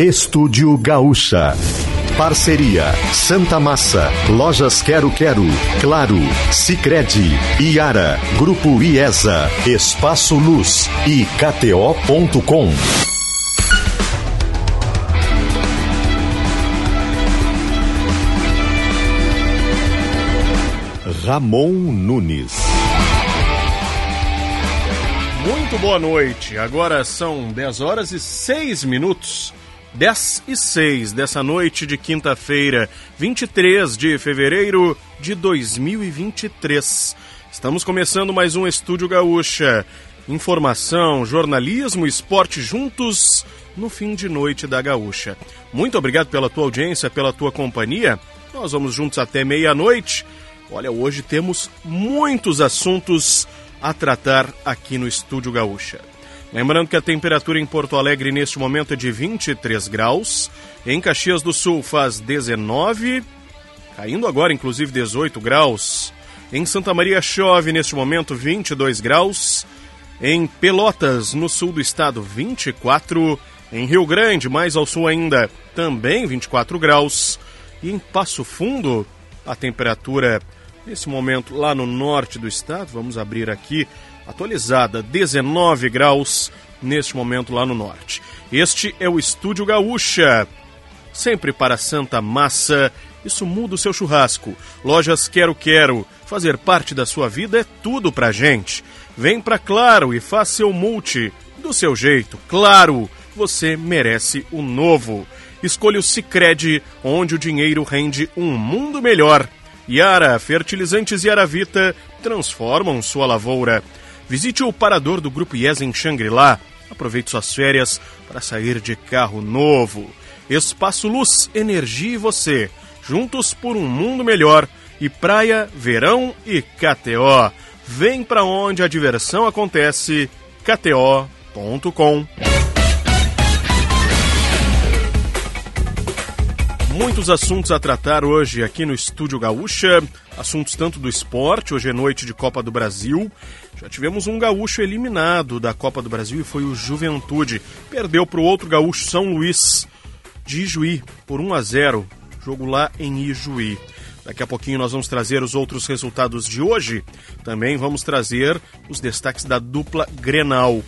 Estúdio Gaúcha. Parceria Santa Massa, Lojas Quero Quero, Claro, Sicredi, Iara, Grupo IESA, Espaço Luz e KTO.com. Ramon Nunes. Muito boa noite. Agora são 10 horas e 6 minutos. 10 e 6 dessa noite de quinta-feira, 23 de fevereiro de 2023. Estamos começando mais um Estúdio Gaúcha. Informação, jornalismo, esporte juntos no fim de noite da Gaúcha. Muito obrigado pela tua audiência, pela tua companhia. Nós vamos juntos até meia-noite. Olha, hoje temos muitos assuntos a tratar aqui no Estúdio Gaúcha. Lembrando que a temperatura em Porto Alegre neste momento é de 23 graus, em Caxias do Sul faz 19, caindo agora inclusive 18 graus. Em Santa Maria chove neste momento 22 graus. Em Pelotas, no sul do estado, 24. Em Rio Grande, mais ao sul ainda, também 24 graus. E em Passo Fundo, a temperatura nesse momento lá no norte do estado, vamos abrir aqui atualizada, 19 graus neste momento lá no norte. Este é o Estúdio Gaúcha, sempre para Santa Massa. Isso muda o seu churrasco. Lojas Quero Quero, fazer parte da sua vida é tudo pra gente. Vem pra Claro e faça seu multi do seu jeito. Claro, você merece o novo. Escolha o Sicredi, onde o dinheiro rende um mundo melhor. Yara, fertilizantes Yara Vita transformam sua lavoura. Visite o parador do Grupo IES em Xangri-Lá. Aproveite suas férias para sair de carro novo. Espaço Luz, Energia e você. Juntos por um mundo melhor. E praia, verão e KTO. Vem para onde a diversão acontece. KTO.com. Muitos assuntos a tratar hoje aqui no Estúdio Gaúcha. Assuntos tanto do esporte, hoje é noite de Copa do Brasil. Já tivemos um gaúcho eliminado da Copa do Brasil e foi o Juventude. Perdeu para o outro gaúcho São Luís de Ijuí por 1 a 0. Jogo lá em Ijuí. Daqui a pouquinho nós vamos trazer os outros resultados de hoje. Também vamos trazer os destaques da dupla Grenal.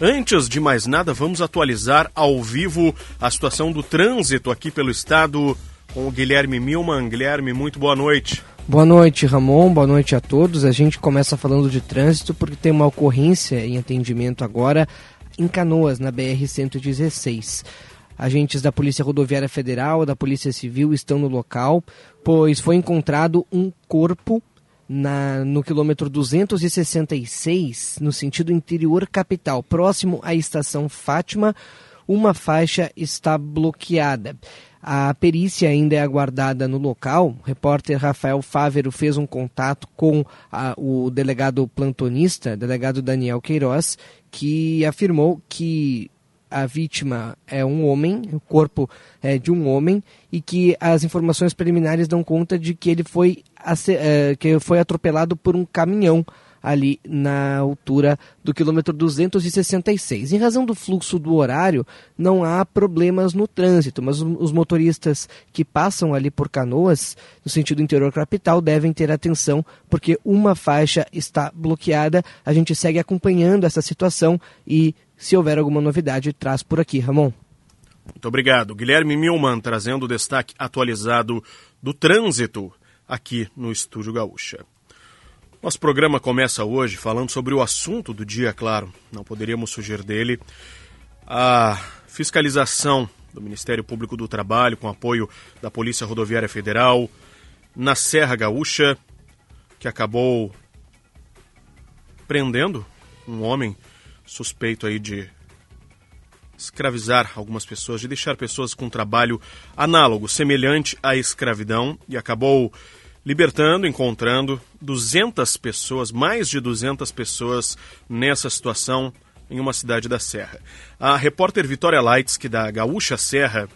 Antes de mais nada, vamos atualizar ao vivo a situação do trânsito aqui pelo estado com o Guilherme Milman. Guilherme, muito boa noite. Boa noite, Ramon. Boa noite a todos. A gente começa falando de trânsito porque tem uma ocorrência em atendimento agora em Canoas, na BR-116. Agentes da Polícia Rodoviária Federal, da Polícia Civil estão no local, pois foi encontrado um corpo na, no quilômetro 266, no sentido interior capital, próximo à estação Fátima, uma faixa está bloqueada. A perícia ainda é aguardada no local. O repórter Rafael Fávero fez um contato com a, o delegado plantonista, delegado Daniel Queiroz, que afirmou que a vítima é um homem, o corpo é de um homem, e que as informações preliminares dão conta de que ele foi, é, que foi atropelado por um caminhão ali na altura do quilômetro 266. Em razão do fluxo do horário, não há problemas no trânsito, mas os motoristas que passam ali por Canoas, no sentido interior capital, devem ter atenção, porque uma faixa está bloqueada. A gente segue acompanhando essa situação e se houver alguma novidade, traz por aqui, Ramon. Muito obrigado. Guilherme Milman trazendo o destaque atualizado do trânsito aqui no Estúdio Gaúcha. Nosso programa começa hoje falando sobre o assunto do dia, claro, não poderíamos fugir dele. A fiscalização do Ministério Público do Trabalho, com apoio da Polícia Rodoviária Federal, na Serra Gaúcha, que acabou prendendo um homem suspeito aí de escravizar algumas pessoas, de deixar pessoas com trabalho análogo, semelhante à escravidão, e acabou libertando, encontrando 200 pessoas, mais de 200 pessoas nessa situação em uma cidade da Serra. A repórter Vitória Lights, que da Gaúcha Serra,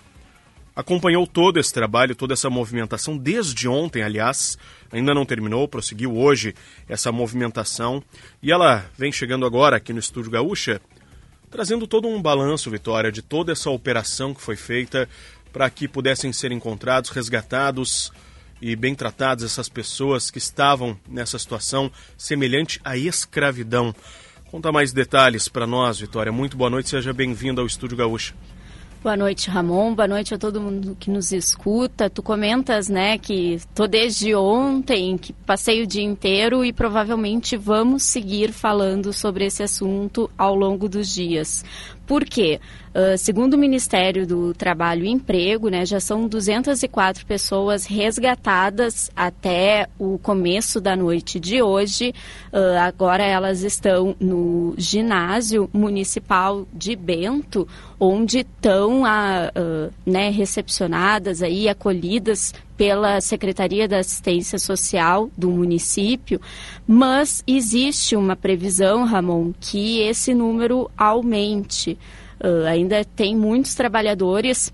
acompanhou todo esse trabalho, toda essa movimentação desde ontem, aliás, ainda não terminou, prosseguiu hoje essa movimentação e ela vem chegando agora aqui no Estúdio Gaúcha trazendo todo um balanço, Vitória, de toda essa operação que foi feita para que pudessem ser encontrados, resgatados e bem tratadas essas pessoas que estavam nessa situação semelhante à escravidão. Conta mais detalhes para nós, Vitória. Muito boa noite, seja bem-vindo ao Estúdio Gaúcha. Boa noite, Ramon. Boa noite a todo mundo que nos escuta. Tu comentas, né, que tô desde ontem, que passei o dia inteiro e provavelmente vamos seguir falando sobre esse assunto ao longo dos dias. Por quê? Uh, segundo o Ministério do Trabalho e Emprego, né, já são 204 pessoas resgatadas até o começo da noite de hoje. Uh, agora elas estão no ginásio municipal de Bento, onde estão uh, né, recepcionadas aí, acolhidas pela Secretaria da Assistência Social do município, mas existe uma previsão, Ramon, que esse número aumente. Uh, ainda tem muitos trabalhadores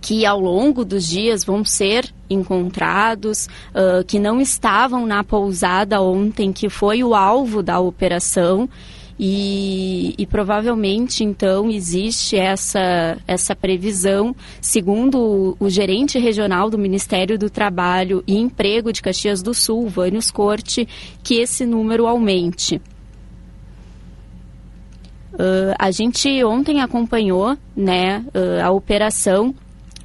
que ao longo dos dias vão ser encontrados, uh, que não estavam na pousada ontem, que foi o alvo da operação. E, e, provavelmente então existe essa, essa previsão, segundo o, o, gerente regional do Ministério do Trabalho e Emprego de Caxias do Sul, Vânios Corte, que esse número aumente. Uh, a gente ontem acompanhou né, uh, a operação.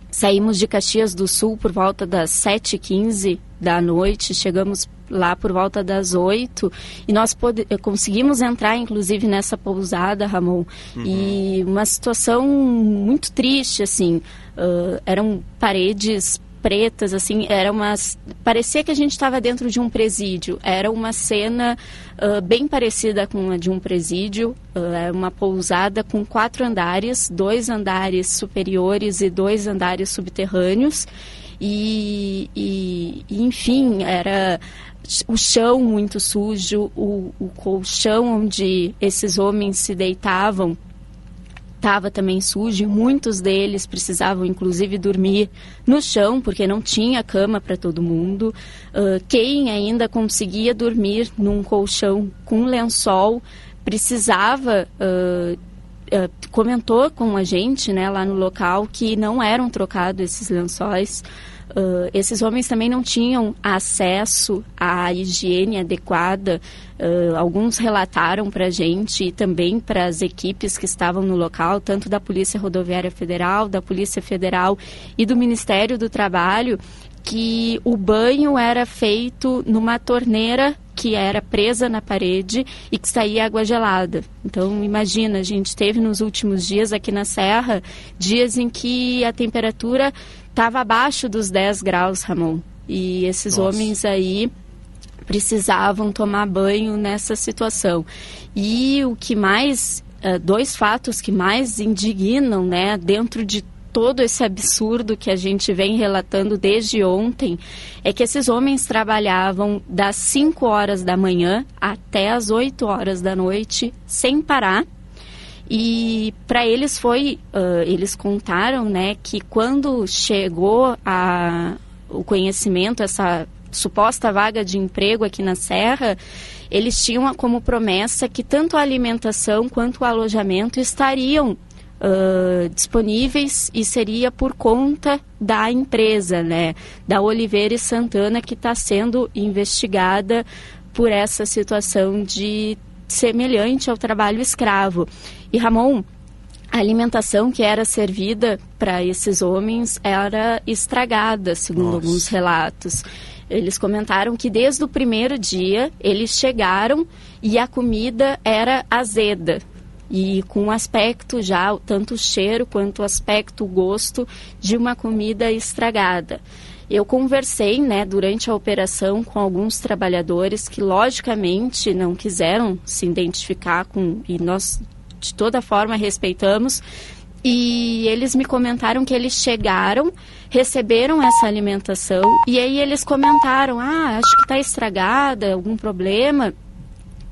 Saímos de Caxias do Sul por volta das 7h15 da noite, chegamos lá por volta das 8 e nós conseguimos entrar, inclusive, nessa pousada, Ramon. Uhum. E uma situação muito triste, assim. Uh, eram paredes pretas, assim, era umas... Parecia que a gente estava dentro de um presídio. Era uma cena uh, bem parecida com a de um presídio. Uh, uma pousada com quatro andares, dois andares superiores e dois andares subterrâneos. E, e, e enfim, era o chão muito sujo, o, o colchão onde esses homens se deitavam estava também sujo muitos deles precisavam inclusive dormir no chão porque não tinha cama para todo mundo. Uh, quem ainda conseguia dormir num colchão com lençol precisava uh, uh, comentou com a gente né, lá no local que não eram trocados esses lençóis. Uh, esses homens também não tinham acesso à higiene adequada. Uh, alguns relataram para a gente e também para as equipes que estavam no local, tanto da Polícia Rodoviária Federal, da Polícia Federal e do Ministério do Trabalho, que o banho era feito numa torneira que era presa na parede e que saía água gelada. Então, imagina, a gente teve nos últimos dias aqui na Serra dias em que a temperatura estava abaixo dos 10 graus, Ramon. E esses Nossa. homens aí precisavam tomar banho nessa situação. E o que mais, uh, dois fatos que mais indignam, né, dentro de todo esse absurdo que a gente vem relatando desde ontem, é que esses homens trabalhavam das 5 horas da manhã até as 8 horas da noite, sem parar, e para eles foi, uh, eles contaram, né, que quando chegou a, o conhecimento, essa suposta vaga de emprego aqui na Serra, eles tinham como promessa que tanto a alimentação quanto o alojamento estariam uh, disponíveis e seria por conta da empresa, né, da Oliveira e Santana, que está sendo investigada por essa situação de semelhante ao trabalho escravo. E Ramon, a alimentação que era servida para esses homens era estragada, segundo Nossa. alguns relatos. Eles comentaram que desde o primeiro dia eles chegaram e a comida era azeda e com um aspecto já, tanto o cheiro quanto o aspecto, o gosto de uma comida estragada. Eu conversei, né, durante a operação com alguns trabalhadores que logicamente não quiseram se identificar com e nós de toda forma respeitamos. E eles me comentaram que eles chegaram, receberam essa alimentação e aí eles comentaram: "Ah, acho que está estragada, algum problema".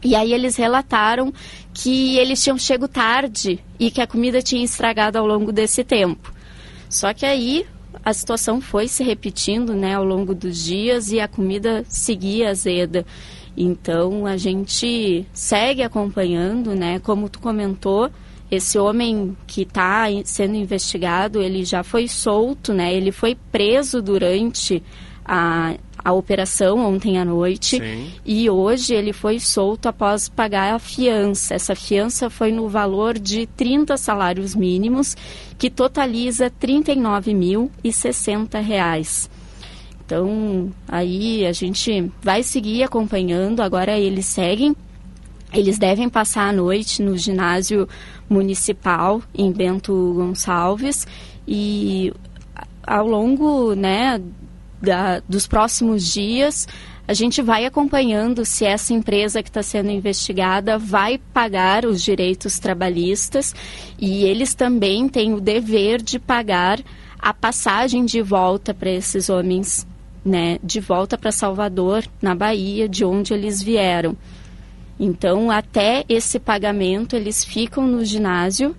E aí eles relataram que eles tinham chego tarde e que a comida tinha estragado ao longo desse tempo. Só que aí a situação foi se repetindo né, ao longo dos dias e a comida seguia azeda. Então a gente segue acompanhando, né? Como tu comentou, esse homem que está sendo investigado, ele já foi solto, né? Ele foi preso durante a, a operação ontem à noite Sim. e hoje ele foi solto após pagar a fiança. Essa fiança foi no valor de 30 salários mínimos, que totaliza R$ 39.060. Então, aí a gente vai seguir acompanhando. Agora eles seguem. Eles devem passar a noite no ginásio municipal em Bento Gonçalves e ao longo, né, da, dos próximos dias. A gente vai acompanhando se essa empresa que está sendo investigada vai pagar os direitos trabalhistas. E eles também têm o dever de pagar a passagem de volta para esses homens, né, de volta para Salvador, na Bahia, de onde eles vieram. Então, até esse pagamento, eles ficam no ginásio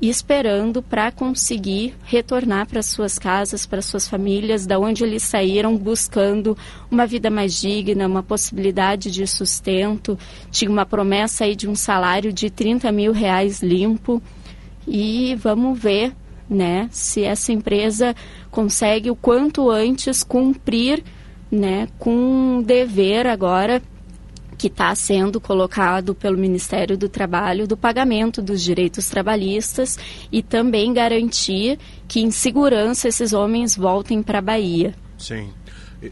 esperando para conseguir retornar para suas casas, para suas famílias, da onde eles saíram buscando uma vida mais digna, uma possibilidade de sustento. Tinha uma promessa aí de um salário de 30 mil reais limpo. E vamos ver né, se essa empresa consegue o quanto antes cumprir né, com um dever agora que está sendo colocado pelo Ministério do Trabalho do pagamento dos direitos trabalhistas e também garantir que em segurança esses homens voltem para a Bahia. Sim.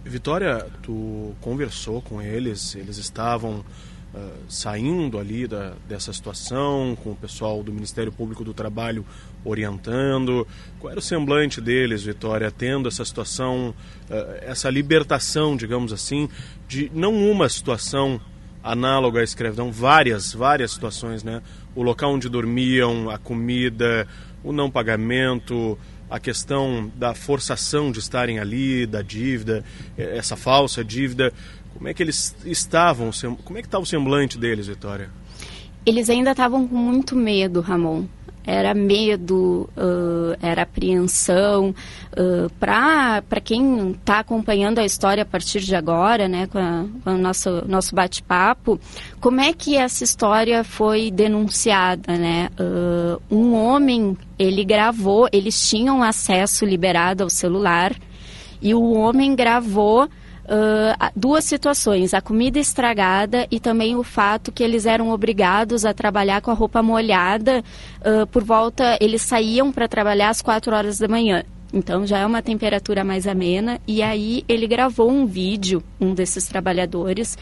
Vitória, tu conversou com eles, eles estavam uh, saindo ali da, dessa situação, com o pessoal do Ministério Público do Trabalho orientando. Qual era o semblante deles, Vitória, tendo essa situação, uh, essa libertação, digamos assim, de não uma situação análogo à escravidão, várias, várias situações, né? O local onde dormiam, a comida, o não pagamento, a questão da forçação de estarem ali, da dívida, essa falsa dívida. Como é que eles estavam? Como é que estava o semblante deles, Vitória? Eles ainda estavam com muito medo, Ramon era medo, uh, era apreensão. Uh, Para quem está acompanhando a história a partir de agora, né, com, a, com o nosso, nosso bate-papo, como é que essa história foi denunciada? Né? Uh, um homem, ele gravou, eles tinham acesso liberado ao celular, e o homem gravou uh, duas situações: a comida estragada e também o fato que eles eram obrigados a trabalhar com a roupa molhada uh, por volta. Eles saíam para trabalhar às quatro horas da manhã. Então já é uma temperatura mais amena. E aí ele gravou um vídeo, um desses trabalhadores,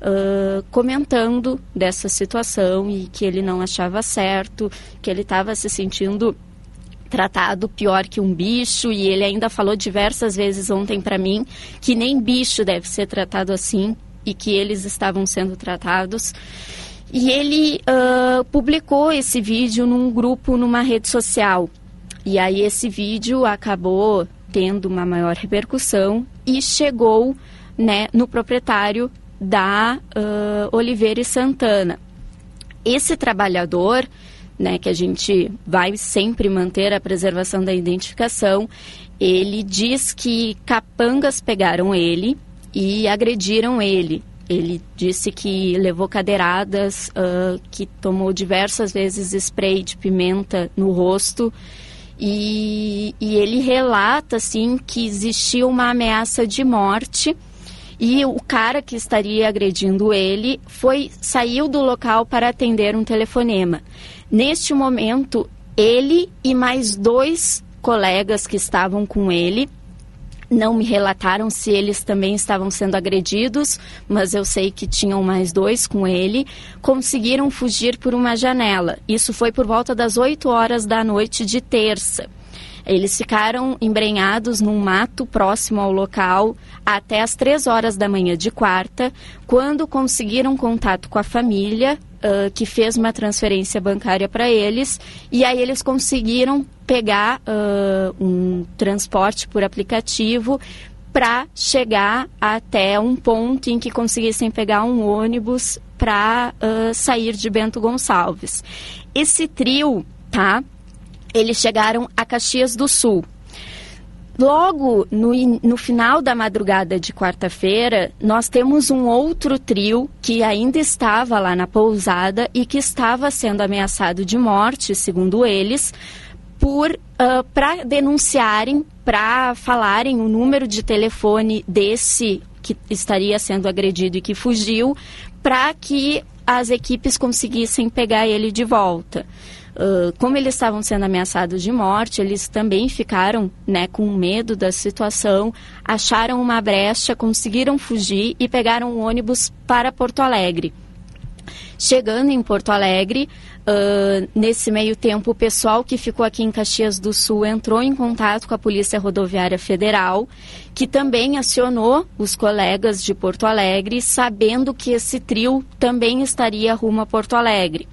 uh, comentando dessa situação e que ele não achava certo, que ele estava se sentindo tratado pior que um bicho e ele ainda falou diversas vezes ontem para mim que nem bicho deve ser tratado assim e que eles estavam sendo tratados. E ele uh, publicou esse vídeo num grupo, numa rede social. E aí esse vídeo acabou tendo uma maior repercussão e chegou né, no proprietário da uh, Oliveira e Santana. Esse trabalhador né, que a gente vai sempre manter a preservação da identificação, ele diz que capangas pegaram ele e agrediram ele. Ele disse que levou cadeiradas, uh, que tomou diversas vezes spray de pimenta no rosto. E, e ele relata assim que existia uma ameaça de morte e o cara que estaria agredindo ele foi saiu do local para atender um telefonema. Neste momento, ele e mais dois colegas que estavam com ele não me relataram se eles também estavam sendo agredidos, mas eu sei que tinham mais dois com ele. Conseguiram fugir por uma janela. Isso foi por volta das 8 horas da noite de terça. Eles ficaram embrenhados num mato próximo ao local até as três horas da manhã de quarta, quando conseguiram contato com a família, uh, que fez uma transferência bancária para eles, e aí eles conseguiram pegar uh, um transporte por aplicativo para chegar até um ponto em que conseguissem pegar um ônibus para uh, sair de Bento Gonçalves. Esse trio, tá? eles chegaram a Caxias do Sul. Logo no, no final da madrugada de quarta-feira, nós temos um outro trio que ainda estava lá na pousada e que estava sendo ameaçado de morte, segundo eles, por uh, para denunciarem, para falarem o número de telefone desse que estaria sendo agredido e que fugiu, para que as equipes conseguissem pegar ele de volta. Uh, como eles estavam sendo ameaçados de morte, eles também ficaram né, com medo da situação, acharam uma brecha, conseguiram fugir e pegaram um ônibus para Porto Alegre. Chegando em Porto Alegre, uh, nesse meio tempo, o pessoal que ficou aqui em Caxias do Sul entrou em contato com a Polícia Rodoviária Federal, que também acionou os colegas de Porto Alegre, sabendo que esse trio também estaria rumo a Porto Alegre.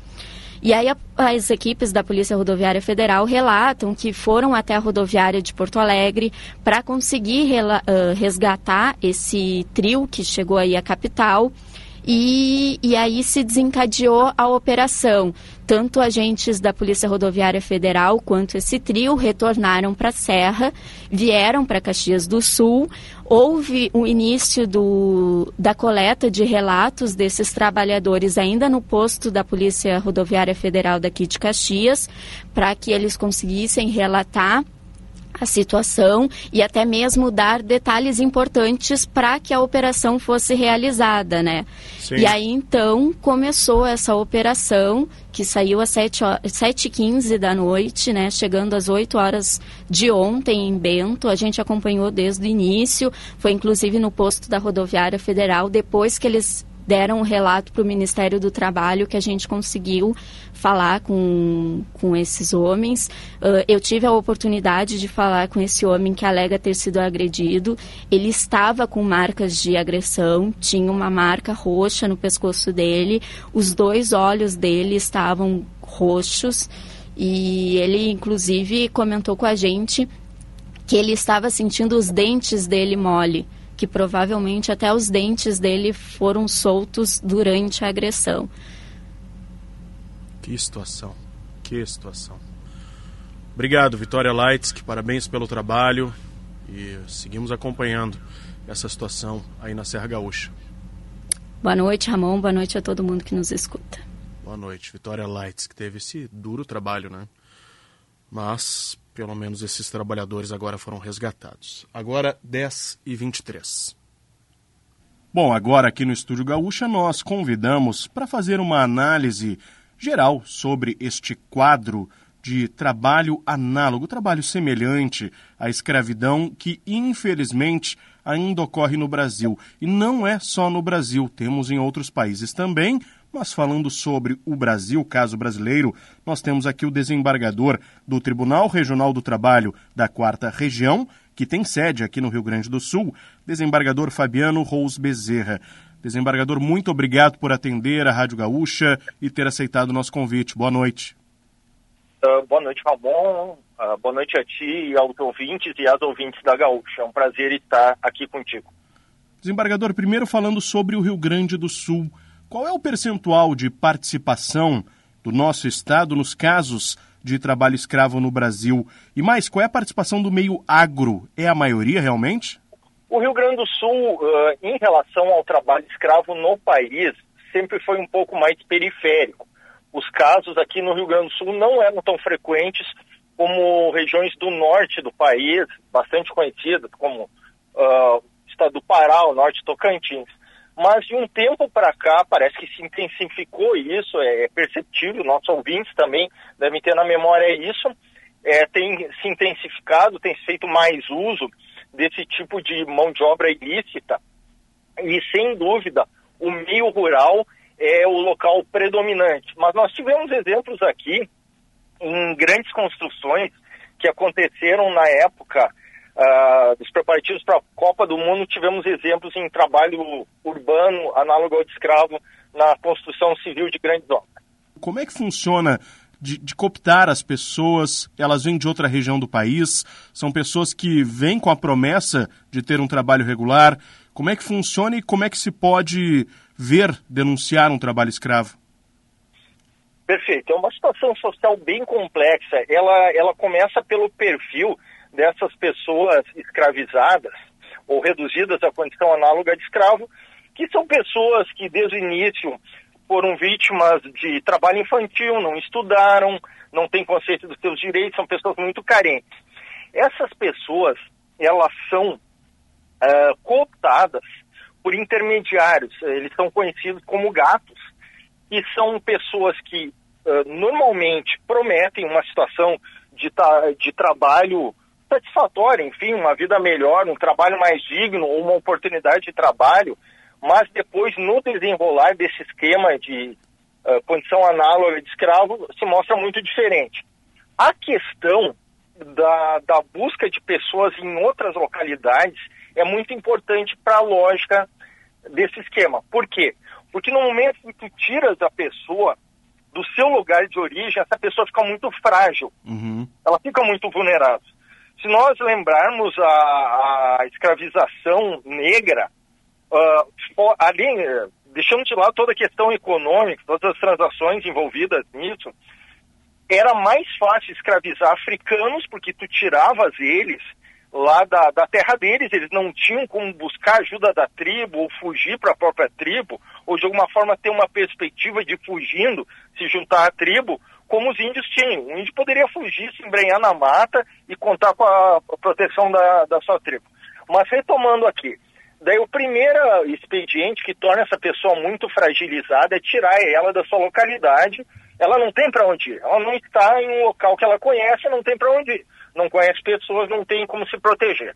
E aí a, as equipes da Polícia Rodoviária Federal relatam que foram até a rodoviária de Porto Alegre para conseguir rela, uh, resgatar esse trio que chegou aí à capital. E, e aí se desencadeou a operação. Tanto agentes da Polícia Rodoviária Federal quanto esse trio retornaram para a Serra, vieram para Caxias do Sul. Houve o início do, da coleta de relatos desses trabalhadores ainda no posto da Polícia Rodoviária Federal daqui de Caxias, para que eles conseguissem relatar a situação e até mesmo dar detalhes importantes para que a operação fosse realizada, né? Sim. E aí então começou essa operação que saiu às 7h15 da noite, né? Chegando às 8 horas de ontem em Bento. A gente acompanhou desde o início, foi inclusive no posto da rodoviária federal, depois que eles deram um relato para o Ministério do Trabalho que a gente conseguiu falar com, com esses homens. Uh, eu tive a oportunidade de falar com esse homem que alega ter sido agredido. Ele estava com marcas de agressão, tinha uma marca roxa no pescoço dele, os dois olhos dele estavam roxos e ele, inclusive, comentou com a gente que ele estava sentindo os dentes dele mole que provavelmente até os dentes dele foram soltos durante a agressão. Que situação, que situação. Obrigado, Vitória Lights, parabéns pelo trabalho e seguimos acompanhando essa situação aí na Serra Gaúcha. Boa noite, Ramon, boa noite a todo mundo que nos escuta. Boa noite, Vitória Lights, que teve esse duro trabalho, né? Mas pelo menos esses trabalhadores agora foram resgatados. Agora 10 e 23. Bom, agora aqui no Estúdio Gaúcha nós convidamos para fazer uma análise geral sobre este quadro de trabalho análogo, trabalho semelhante à escravidão que infelizmente ainda ocorre no Brasil. E não é só no Brasil, temos em outros países também, mas falando sobre o Brasil, caso brasileiro, nós temos aqui o desembargador do Tribunal Regional do Trabalho da Quarta Região, que tem sede aqui no Rio Grande do Sul, desembargador Fabiano Rous Bezerra. Desembargador, muito obrigado por atender a Rádio Gaúcha e ter aceitado o nosso convite. Boa noite. Uh, boa noite, Ramon. Uh, boa noite a ti e aos ouvintes e às ouvintes da Gaúcha. É um prazer estar aqui contigo. Desembargador, primeiro falando sobre o Rio Grande do Sul. Qual é o percentual de participação do nosso Estado nos casos de trabalho escravo no Brasil? E mais, qual é a participação do meio agro? É a maioria realmente? O Rio Grande do Sul, uh, em relação ao trabalho escravo no país, sempre foi um pouco mais periférico. Os casos aqui no Rio Grande do Sul não eram tão frequentes como regiões do norte do país, bastante conhecidas, como uh, o estado do Pará, o norte Tocantins. Mas de um tempo para cá parece que se intensificou isso, é perceptível, nossos ouvintes também devem ter na memória isso, é, tem se intensificado, tem feito mais uso desse tipo de mão de obra ilícita e sem dúvida o meio rural é o local predominante. Mas nós tivemos exemplos aqui em grandes construções que aconteceram na época uh, dos preparativos para a Copa do Mundo, tivemos exemplos em trabalho urbano, análogo ao de escravo, na construção civil de grandes obras. Como é que funciona de, de, cooptar as pessoas, elas vêm de outra região do país, são pessoas que vêm com a promessa de ter um trabalho regular. Como é que funciona e como é que se pode ver denunciar um trabalho escravo? Perfeito. É uma situação social bem complexa. Ela, ela começa pelo perfil dessas pessoas escravizadas ou reduzidas à condição análoga de escravo, que são pessoas que desde o início foram vítimas de trabalho infantil, não estudaram, não têm consciência dos seus direitos, são pessoas muito carentes. Essas pessoas, elas são uh, cooptadas por intermediários, eles são conhecidos como gatos, e são pessoas que uh, normalmente prometem uma situação de, de trabalho satisfatória, enfim, uma vida melhor, um trabalho mais digno, uma oportunidade de trabalho, mas depois, no desenrolar desse esquema de uh, condição análoga de escravo, se mostra muito diferente. A questão da, da busca de pessoas em outras localidades é muito importante para a lógica desse esquema. Por quê? Porque no momento que tu tiras a pessoa do seu lugar de origem, essa pessoa fica muito frágil. Uhum. Ela fica muito vulnerável. Se nós lembrarmos a, a escravização negra, uh, além, deixando de lado toda a questão econômica, todas as transações envolvidas nisso, era mais fácil escravizar africanos, porque tu tiravas eles lá da, da terra deles, eles não tinham como buscar ajuda da tribo ou fugir para a própria tribo, ou de alguma forma ter uma perspectiva de fugindo, se juntar à tribo, como os índios tinham. O índio poderia fugir, se embrenhar na mata e contar com a proteção da, da sua tribo. Mas retomando aqui, daí o primeiro expediente que torna essa pessoa muito fragilizada é tirar ela da sua localidade. Ela não tem para onde ir, ela não está em um local que ela conhece, não tem para onde ir não conhece pessoas, não tem como se proteger.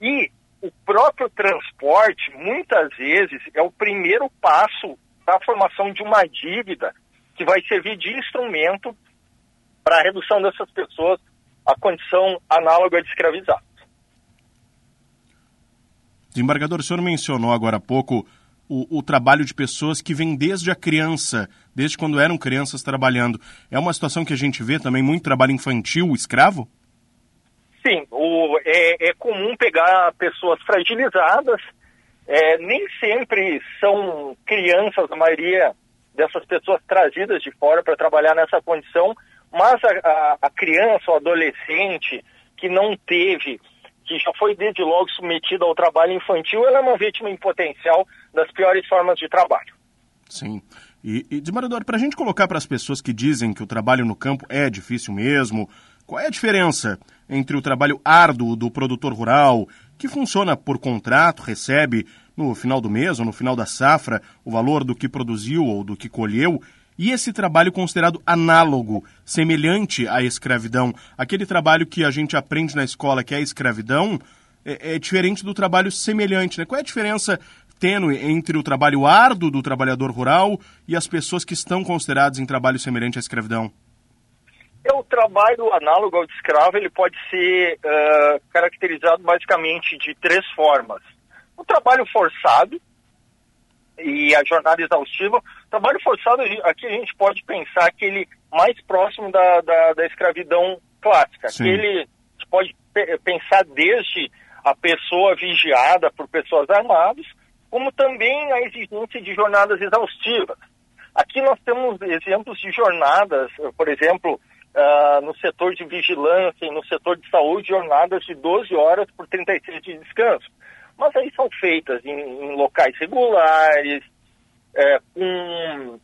E o próprio transporte, muitas vezes, é o primeiro passo da formação de uma dívida que vai servir de instrumento para a redução dessas pessoas à condição análoga de escravizados. Desembargador, o senhor mencionou agora há pouco o, o, trabalho de pessoas que vêm desde a criança, desde quando eram crianças trabalhando. É uma situação que a gente vê também muito trabalho infantil, escravo? Sim, o, é, é comum pegar pessoas fragilizadas, é, nem sempre são crianças, a maioria dessas pessoas trazidas de fora para trabalhar nessa condição, mas a, a, a criança, o adolescente que não teve, que já foi desde logo submetida ao trabalho infantil, ela é uma vítima em potencial das piores formas de trabalho. Sim. E, e para a gente colocar para as pessoas que dizem que o trabalho no campo é difícil mesmo, qual é a diferença entre o trabalho árduo do produtor rural, que funciona por contrato, recebe no final do mês ou no final da safra o valor do que produziu ou do que colheu, e esse trabalho considerado análogo, semelhante à escravidão, aquele trabalho que a gente aprende na escola que é a escravidão, é, é diferente do trabalho semelhante. Né? Qual é a diferença tênue entre o trabalho árduo do trabalhador rural e as pessoas que estão consideradas em trabalho semelhante à escravidão? É o trabalho análogo ao de escravo, ele pode ser uh, caracterizado basicamente de três formas. O trabalho forçado e a jornada exaustiva. O trabalho forçado, aqui a gente pode pensar aquele mais próximo da, da, da escravidão clássica. Sim. A gente pode pensar desde a pessoa vigiada por pessoas armadas, como também a exigência de jornadas exaustivas. Aqui nós temos exemplos de jornadas, por exemplo, uh, no setor de vigilância e no setor de saúde jornadas de 12 horas por 36 de descanso. Mas aí são feitas em, em locais regulares, é, com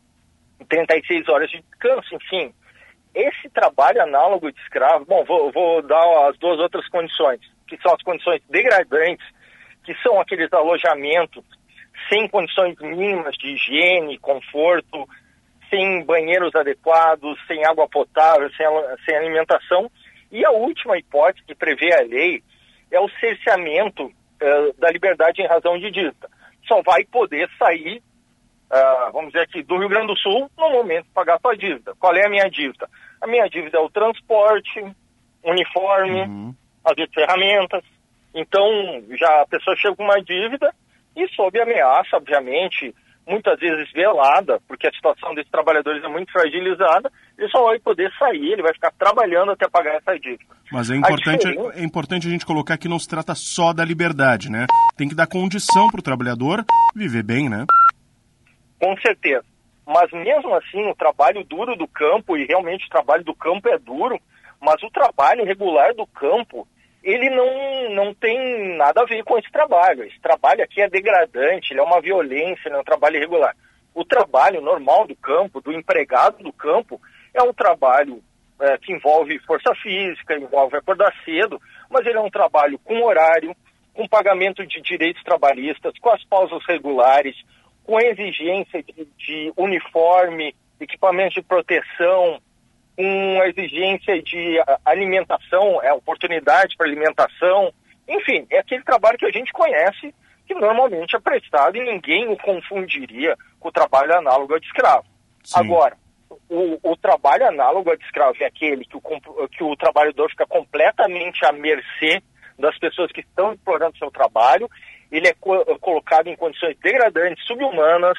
36 horas de descanso, enfim. Esse trabalho análogo de escravo, bom, vou, vou dar as duas outras condições, que são as condições degradantes, que são aqueles alojamentos sem condições mínimas de higiene, conforto, sem banheiros adequados, sem água potável, sem, sem alimentação. E a última hipótese que prevê a lei é o cerceamento uh, da liberdade em razão de dívida. Só vai poder sair, uh, vamos dizer aqui, do Rio Grande do Sul no momento de pagar sua dívida. Qual é a minha dívida? A minha dívida é o transporte, uniforme, uhum. as ferramentas. Então, já a pessoa chega com uma dívida e sob ameaça, obviamente, muitas vezes velada, porque a situação desses trabalhadores é muito fragilizada, ele só vai poder sair, ele vai ficar trabalhando até pagar essa dívida. Mas é importante, diferença... é importante a gente colocar que não se trata só da liberdade, né? Tem que dar condição para o trabalhador viver bem, né? Com certeza. Mas mesmo assim, o trabalho duro do campo, e realmente o trabalho do campo é duro, mas o trabalho regular do campo, ele não, não tem nada a ver com esse trabalho. Esse trabalho aqui é degradante, ele é uma violência, ele é um trabalho irregular. O trabalho normal do campo, do empregado do campo, é um trabalho é, que envolve força física, envolve acordar cedo, mas ele é um trabalho com horário, com pagamento de direitos trabalhistas, com as pausas regulares, com exigência de, de uniforme, equipamentos de proteção, com a exigência de alimentação, é oportunidade para alimentação, enfim, é aquele trabalho que a gente conhece, que normalmente é prestado e ninguém o confundiria com o trabalho análogo a de escravo. Sim. Agora, o, o, trabalho análogo a de escravo é aquele que o, que o trabalhador fica completamente à mercê das pessoas que estão explorando seu trabalho, ele é co colocado em condições degradantes, subhumanas,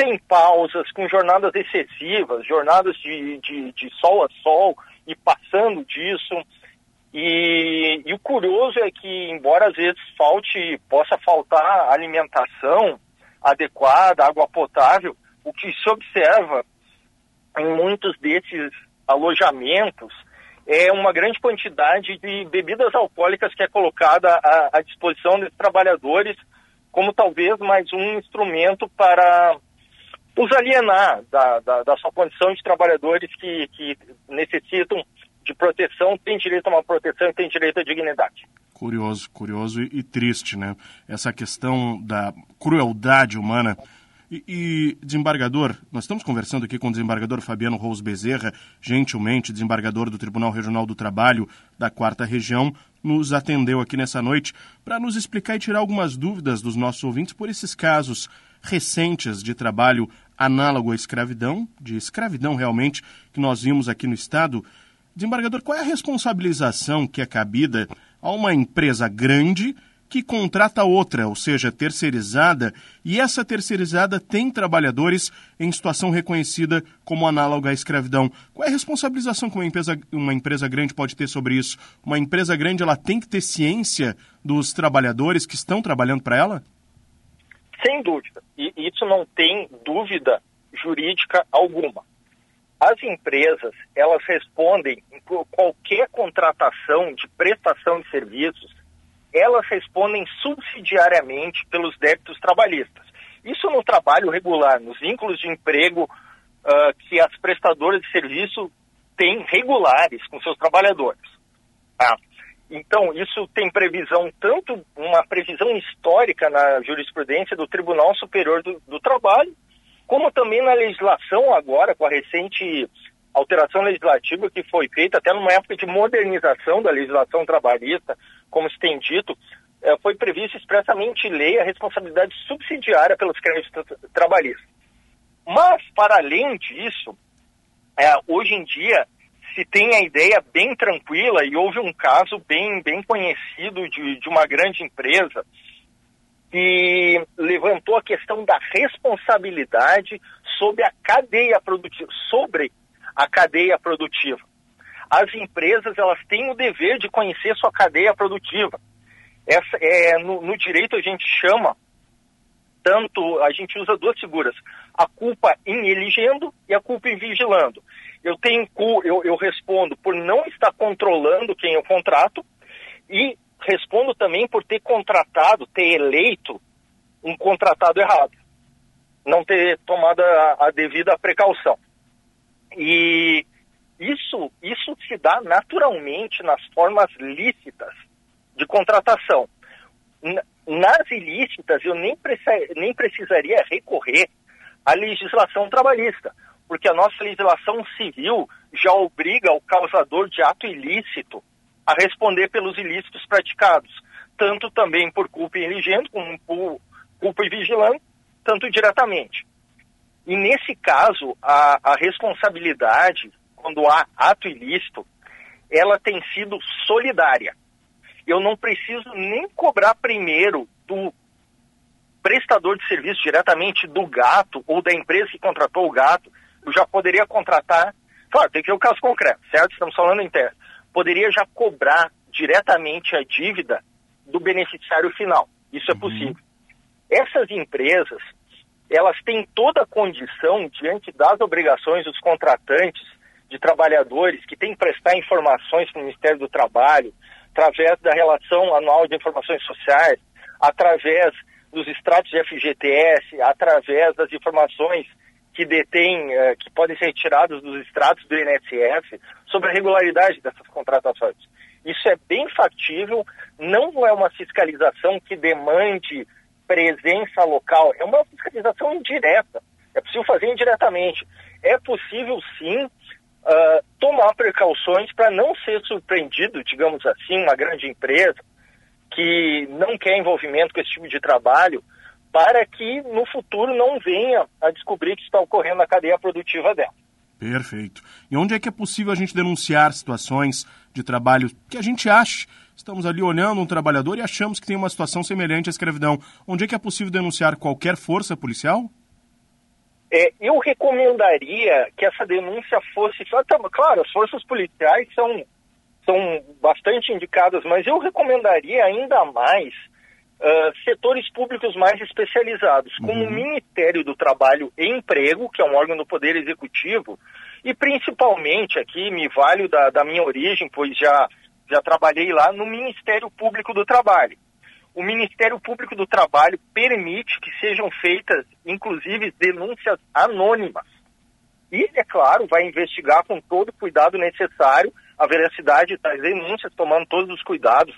sem pausas, com jornadas excessivas, jornadas de, de, de sol a sol e passando disso. E, e, o curioso é que, embora às vezes falte, possa faltar alimentação adequada, água potável, o que se observa em muitos desses alojamentos é uma grande quantidade de bebidas alcoólicas que é colocada à, à disposição desses trabalhadores como talvez mais um instrumento para os alienar da, da, da, sua condição de trabalhadores que, que necessitam de proteção, têm direito a uma proteção e têm direito à dignidade. Curioso, curioso e, e triste, né? Essa questão da crueldade humana e, e, desembargador, nós estamos conversando aqui com o desembargador Fabiano Rose Bezerra, gentilmente, desembargador do Tribunal Regional do Trabalho da Quarta Região, nos atendeu aqui nessa noite para nos explicar e tirar algumas dúvidas dos nossos ouvintes por esses casos recentes de trabalho análogo à escravidão, de escravidão realmente, que nós vimos aqui no Estado. Desembargador, qual é a responsabilização que é cabida a uma empresa grande que contrata outra, ou seja, terceirizada, e essa terceirizada tem trabalhadores em situação reconhecida como análoga à escravidão. Qual é a responsabilização que uma empresa, uma empresa grande pode ter sobre isso? Uma empresa grande ela tem que ter ciência dos trabalhadores que estão trabalhando para ela? Sem dúvida. E isso não tem dúvida jurídica alguma. As empresas, elas respondem por qualquer contratação de prestação de serviços elas respondem subsidiariamente pelos débitos trabalhistas. Isso no trabalho regular, nos vínculos de emprego uh, que as prestadoras de serviço têm regulares com seus trabalhadores. Tá? Então, isso tem previsão, tanto uma previsão histórica na jurisprudência do Tribunal Superior do, do Trabalho, como também na legislação agora, com a recente alteração legislativa que foi feita até numa época de modernização da legislação trabalhista, como se tem dito, é, foi previsto expressamente lei a responsabilidade subsidiária pelos créditos trabalhistas. Mas, para além disso, é, hoje em dia se tem a ideia bem tranquila, e houve um caso bem, bem conhecido de, de uma grande empresa que levantou a questão da responsabilidade sobre a cadeia produtiva, sobre a cadeia produtiva. As empresas elas têm o dever de conhecer sua cadeia produtiva. Essa é no, no direito a gente chama tanto a gente usa duas figuras, a culpa em eligendo e a culpa em vigilando. Eu tenho eu, eu respondo por não estar controlando quem eu contrato e respondo também por ter contratado, ter eleito um contratado errado, não ter tomado a, a devida precaução. E isso, isso se dá naturalmente nas formas lícitas de contratação. Nas ilícitas, eu nem, nem precisaria recorrer à legislação trabalhista, porque a nossa legislação civil já obriga o causador de ato ilícito a responder pelos ilícitos praticados, tanto também por culpa iligente como por culpa e vigilante, tanto diretamente. E nesse caso, a, a responsabilidade, quando há ato ilícito, ela tem sido solidária. Eu não preciso nem cobrar primeiro do prestador de serviço diretamente do gato ou da empresa que contratou o gato. Eu já poderia contratar, claro, tem que ter o um caso concreto, certo? Estamos falando em terra. Poderia já cobrar diretamente a dívida do beneficiário final. Isso é uhum. possível. Essas empresas, elas têm toda a condição, diante das obrigações dos contratantes, de trabalhadores que têm que prestar informações para o Ministério do Trabalho, através da relação anual de informações sociais, através dos extratos de FGTS, através das informações que detêm, eh, que podem ser retiradas dos extratos do INSS, sobre a regularidade dessas contratações. Isso é bem factível, não é uma fiscalização que demande presença local, é uma fiscalização indireta. É possível fazer indiretamente. É possível, sim, uh, tomar precauções para não ser surpreendido, digamos assim, uma grande empresa que não quer envolvimento com esse tipo de trabalho, para que no futuro não venha a descobrir que está ocorrendo na cadeia produtiva dela. Perfeito. E onde é que é possível a gente denunciar situações de trabalho que a gente acha? Estamos ali olhando um trabalhador e achamos que tem uma situação semelhante à escravidão. Onde é que é possível denunciar qualquer força policial? É, eu recomendaria que essa denúncia fosse. Claro, as forças policiais são, são bastante indicadas, mas eu recomendaria ainda mais uh, setores públicos mais especializados, como uhum. o Ministério do Trabalho e Emprego, que é um órgão do Poder Executivo, e principalmente aqui me valho da, da minha origem, pois já, já trabalhei lá no Ministério Público do Trabalho o Ministério Público do Trabalho permite que sejam feitas, inclusive, denúncias anônimas. E, é claro, vai investigar com todo o cuidado necessário a veracidade das denúncias, tomando todos os cuidados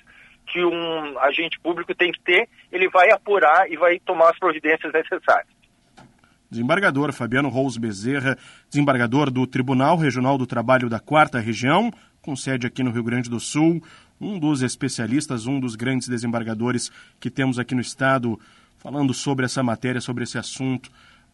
que um agente público tem que ter, ele vai apurar e vai tomar as providências necessárias. Desembargador Fabiano Rose Bezerra, desembargador do Tribunal Regional do Trabalho da Quarta Região, com sede aqui no Rio Grande do Sul um dos especialistas, um dos grandes desembargadores que temos aqui no Estado, falando sobre essa matéria, sobre esse assunto,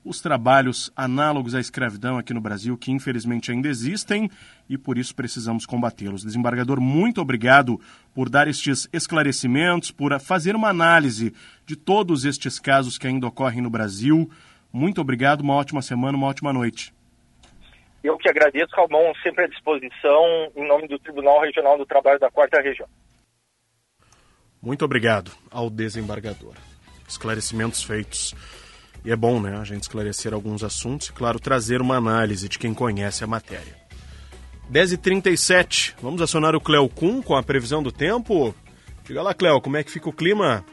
os trabalhos análogos à escravidão aqui no Brasil, que infelizmente ainda existem e por isso precisamos combatê-los. Desembargador, muito obrigado por dar estes esclarecimentos, por fazer uma análise de todos estes casos que ainda ocorrem no Brasil. Muito obrigado, uma ótima semana, uma ótima noite. Eu que agradeço, Calmon, sempre à disposição, em nome do Tribunal Regional do Trabalho da Quarta Região. Muito obrigado ao desembargador. Esclarecimentos feitos. E é bom, né, a gente esclarecer alguns assuntos e, claro, trazer uma análise de quem conhece a matéria. 10h37, vamos acionar o Cleo Kuhn com a previsão do tempo? Diga lá, Cleo, como é que fica o clima?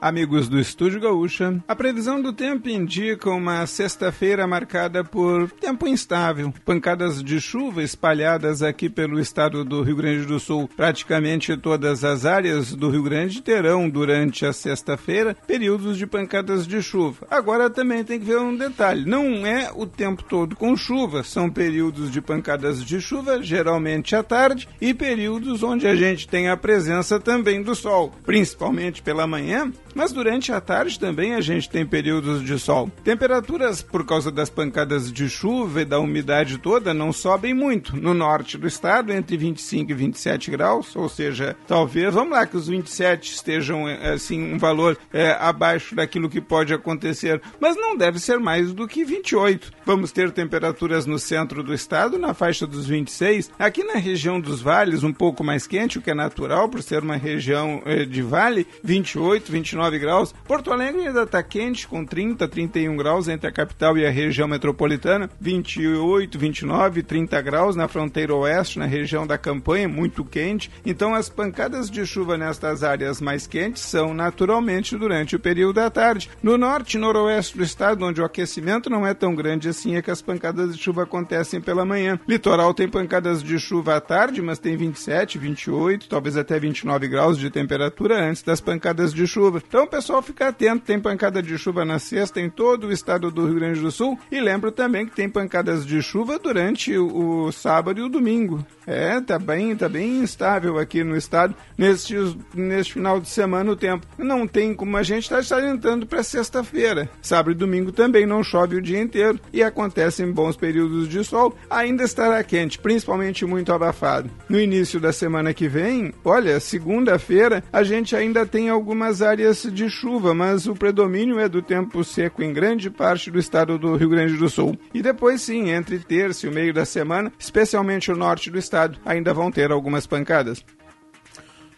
Amigos do Estúdio Gaúcha, a previsão do tempo indica uma sexta-feira marcada por tempo instável, pancadas de chuva espalhadas aqui pelo estado do Rio Grande do Sul. Praticamente todas as áreas do Rio Grande terão durante a sexta-feira períodos de pancadas de chuva. Agora também tem que ver um detalhe: não é o tempo todo com chuva, são períodos de pancadas de chuva, geralmente à tarde, e períodos onde a gente tem a presença também do sol, principalmente pela manhã mas durante a tarde também a gente tem períodos de sol. Temperaturas, por causa das pancadas de chuva e da umidade toda, não sobem muito. No norte do estado, entre 25 e 27 graus, ou seja, talvez, vamos lá, que os 27 estejam, eh, assim, um valor é, abaixo daquilo que pode acontecer, mas não deve ser mais do que 28. Vamos ter temperaturas no centro do estado, na faixa dos 26. Aqui na região dos vales, um pouco mais quente, o que é natural por ser uma região é, de vale, 28, 29 29 graus. Porto Alegre ainda está quente, com 30, 31 graus entre a capital e a região metropolitana. 28, 29, 30 graus na fronteira oeste, na região da campanha, muito quente. Então, as pancadas de chuva nestas áreas mais quentes são naturalmente durante o período da tarde. No norte e noroeste do estado, onde o aquecimento não é tão grande assim, é que as pancadas de chuva acontecem pela manhã. Litoral tem pancadas de chuva à tarde, mas tem 27, 28, talvez até 29 graus de temperatura antes das pancadas de chuva. Então, pessoal, fica atento. Tem pancada de chuva na sexta em todo o estado do Rio Grande do Sul. E lembro também que tem pancadas de chuva durante o sábado e o domingo. É, tá bem, tá bem instável aqui no estado neste, neste final de semana o tempo. Não tem como a gente estar tá salientando para sexta-feira. Sábado e domingo também não chove o dia inteiro e acontecem bons períodos de sol. Ainda estará quente, principalmente muito abafado. No início da semana que vem, olha, segunda-feira, a gente ainda tem algumas áreas de chuva, mas o predomínio é do tempo seco em grande parte do estado do Rio Grande do Sul. E depois sim, entre terça e o meio da semana, especialmente o norte do estado ainda vão ter algumas pancadas.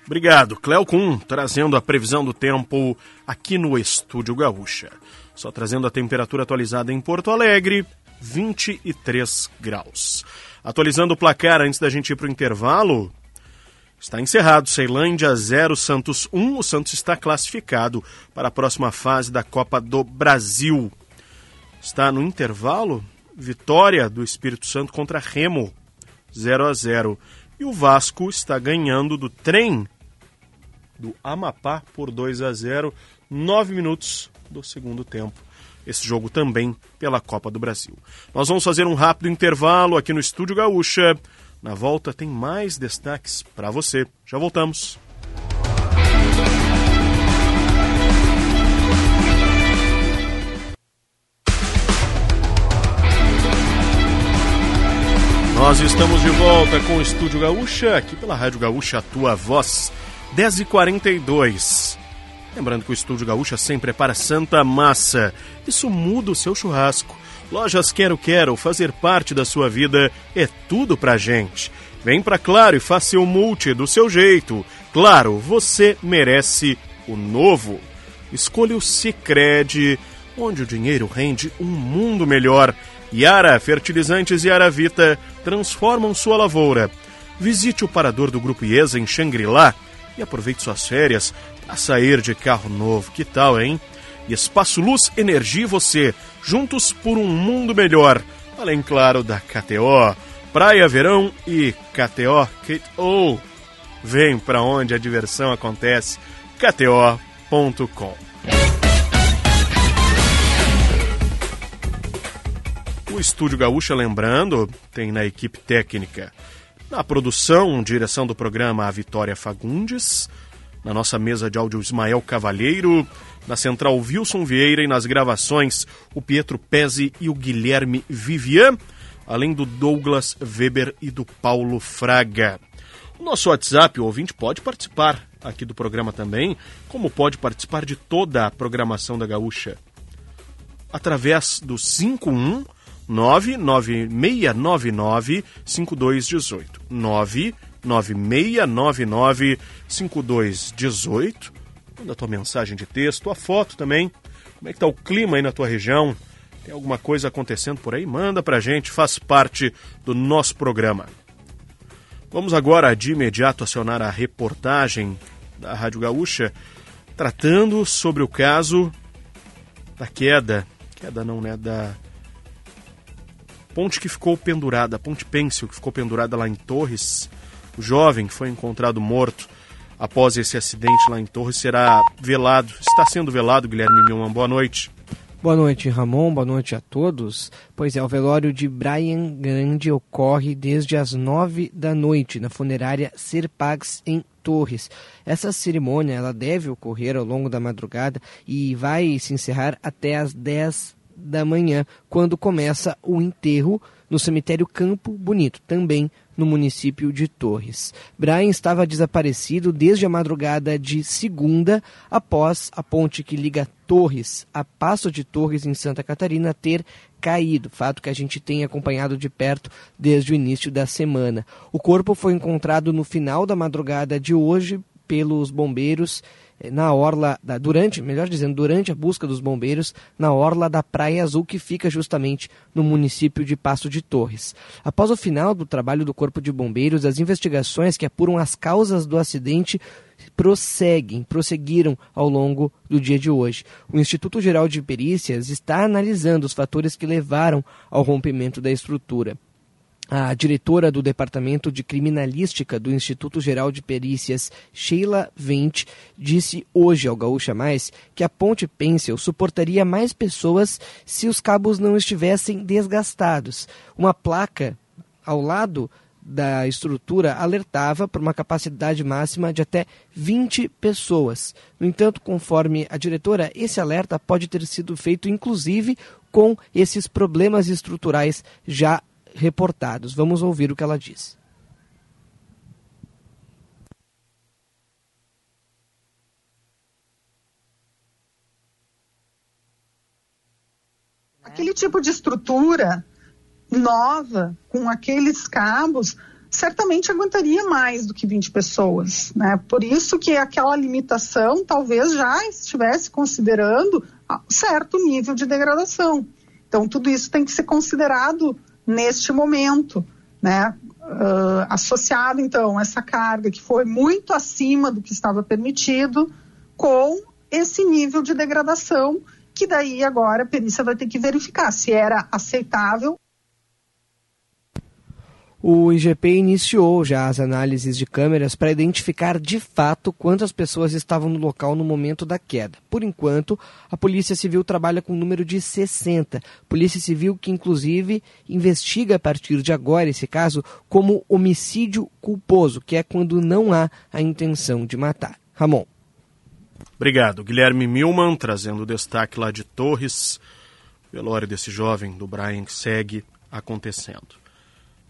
Obrigado, Cléo Kuhn, trazendo a previsão do tempo aqui no Estúdio Gaúcha. Só trazendo a temperatura atualizada em Porto Alegre, 23 graus. Atualizando o placar antes da gente ir para o intervalo. Está encerrado. Ceilândia 0, Santos 1. O Santos está classificado para a próxima fase da Copa do Brasil. Está no intervalo. Vitória do Espírito Santo contra Remo 0 a 0. E o Vasco está ganhando do trem do Amapá por 2 a 0, 9 minutos do segundo tempo. Esse jogo também pela Copa do Brasil. Nós vamos fazer um rápido intervalo aqui no Estúdio Gaúcha. Na volta tem mais destaques para você. Já voltamos. Nós estamos de volta com o Estúdio Gaúcha, aqui pela Rádio Gaúcha, a tua voz, 10h42. Lembrando que o Estúdio Gaúcha sempre é para Santa Massa. Isso muda o seu churrasco. Lojas Quero Quero, fazer parte da sua vida é tudo pra gente. Vem pra Claro e faça o multi do seu jeito. Claro, você merece o novo. Escolha o Cicred, onde o dinheiro rende um mundo melhor. Yara Fertilizantes e Aravita transformam sua lavoura. Visite o parador do Grupo IESA em Xangri-Lá e aproveite suas férias para sair de carro novo. Que tal, hein? E Espaço Luz, Energia e você, juntos por um mundo melhor. Além, claro, da KTO, Praia Verão e KTO KTO. Vem para onde a diversão acontece. KTO.com. Estúdio Gaúcha, lembrando, tem na equipe técnica, na produção, direção do programa a Vitória Fagundes, na nossa mesa de áudio Ismael Cavalheiro, na central Wilson Vieira e nas gravações o Pietro Pezzi e o Guilherme Vivian, além do Douglas Weber e do Paulo Fraga. O nosso WhatsApp, o ouvinte pode participar aqui do programa também, como pode participar de toda a programação da Gaúcha. Através do 51 99699 5218. 99699 5218. Manda a tua mensagem de texto, a foto também. Como é que tá o clima aí na tua região? Tem alguma coisa acontecendo por aí? Manda pra gente, faz parte do nosso programa. Vamos agora de imediato acionar a reportagem da Rádio Gaúcha, tratando sobre o caso da queda, queda não, né, da ponte que ficou pendurada, a ponte Pêncil, que ficou pendurada lá em Torres, o jovem que foi encontrado morto após esse acidente lá em Torres será velado, está sendo velado, Guilherme Milman. Boa noite. Boa noite, Ramon. Boa noite a todos. Pois é, o velório de Brian Grande ocorre desde as nove da noite na funerária Serpax em Torres. Essa cerimônia ela deve ocorrer ao longo da madrugada e vai se encerrar até as dez da manhã, quando começa o enterro no cemitério Campo Bonito, também no município de Torres. Brian estava desaparecido desde a madrugada de segunda, após a ponte que liga Torres a Passo de Torres, em Santa Catarina, ter caído, fato que a gente tem acompanhado de perto desde o início da semana. O corpo foi encontrado no final da madrugada de hoje pelos bombeiros na orla, da, durante, melhor dizendo, durante a busca dos bombeiros na orla da Praia Azul, que fica justamente no município de Passo de Torres. Após o final do trabalho do Corpo de Bombeiros, as investigações que apuram as causas do acidente prosseguem, prosseguiram ao longo do dia de hoje. O Instituto Geral de Perícias está analisando os fatores que levaram ao rompimento da estrutura. A diretora do Departamento de Criminalística do Instituto Geral de Perícias, Sheila Vente, disse hoje ao Gaúcha Mais que a ponte Pencil suportaria mais pessoas se os cabos não estivessem desgastados. Uma placa ao lado da estrutura alertava para uma capacidade máxima de até 20 pessoas. No entanto, conforme a diretora, esse alerta pode ter sido feito inclusive com esses problemas estruturais já reportados. Vamos ouvir o que ela diz. Aquele tipo de estrutura nova, com aqueles cabos, certamente aguentaria mais do que 20 pessoas. Né? Por isso que aquela limitação talvez já estivesse considerando certo nível de degradação. Então, tudo isso tem que ser considerado neste momento, né? uh, associado então essa carga que foi muito acima do que estava permitido, com esse nível de degradação que daí agora a perícia vai ter que verificar se era aceitável o IGP iniciou já as análises de câmeras para identificar de fato quantas pessoas estavam no local no momento da queda. Por enquanto, a Polícia Civil trabalha com um número de 60. Polícia Civil que, inclusive, investiga a partir de agora esse caso como homicídio culposo, que é quando não há a intenção de matar. Ramon. Obrigado. Guilherme Milman trazendo o destaque lá de Torres. Velório desse jovem do Brian que segue acontecendo.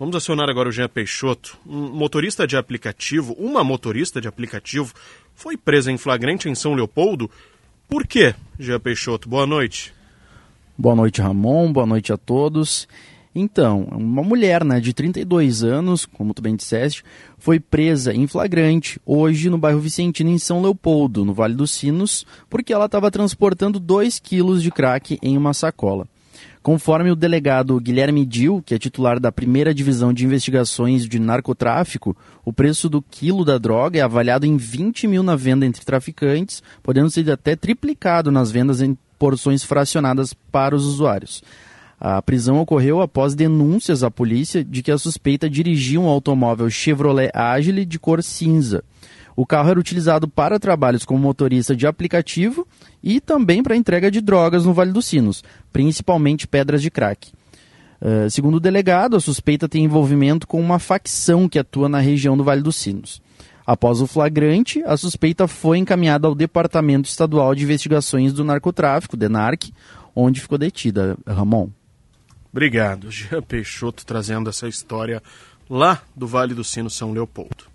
Vamos acionar agora o Jean Peixoto. Um motorista de aplicativo, uma motorista de aplicativo, foi presa em flagrante em São Leopoldo. Por quê, Jean Peixoto? Boa noite. Boa noite, Ramon. Boa noite a todos. Então, uma mulher né, de 32 anos, como tu bem disseste, foi presa em flagrante hoje no bairro Vicentino, em São Leopoldo, no Vale dos Sinos, porque ela estava transportando 2 quilos de crack em uma sacola. Conforme o delegado Guilherme Dil, que é titular da primeira divisão de investigações de narcotráfico, o preço do quilo da droga é avaliado em 20 mil na venda entre traficantes, podendo ser até triplicado nas vendas em porções fracionadas para os usuários. A prisão ocorreu após denúncias à polícia de que a suspeita dirigia um automóvel Chevrolet Agile de cor cinza. O carro era utilizado para trabalhos como motorista de aplicativo e também para entrega de drogas no Vale dos Sinos, principalmente pedras de crack. Uh, segundo o delegado, a suspeita tem envolvimento com uma facção que atua na região do Vale dos Sinos. Após o flagrante, a suspeita foi encaminhada ao Departamento Estadual de Investigações do Narcotráfico, DENARC, onde ficou detida. Ramon. Obrigado, Jean Peixoto, trazendo essa história lá do Vale do Sino São Leopoldo.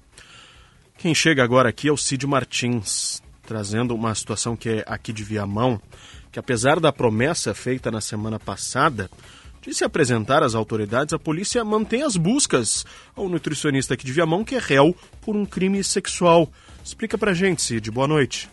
Quem chega agora aqui é o Cid Martins, trazendo uma situação que é aqui de Viamão, que apesar da promessa feita na semana passada de se apresentar às autoridades, a polícia mantém as buscas ao nutricionista aqui de Viamão, que é réu por um crime sexual. Explica pra gente, Cid. Boa noite.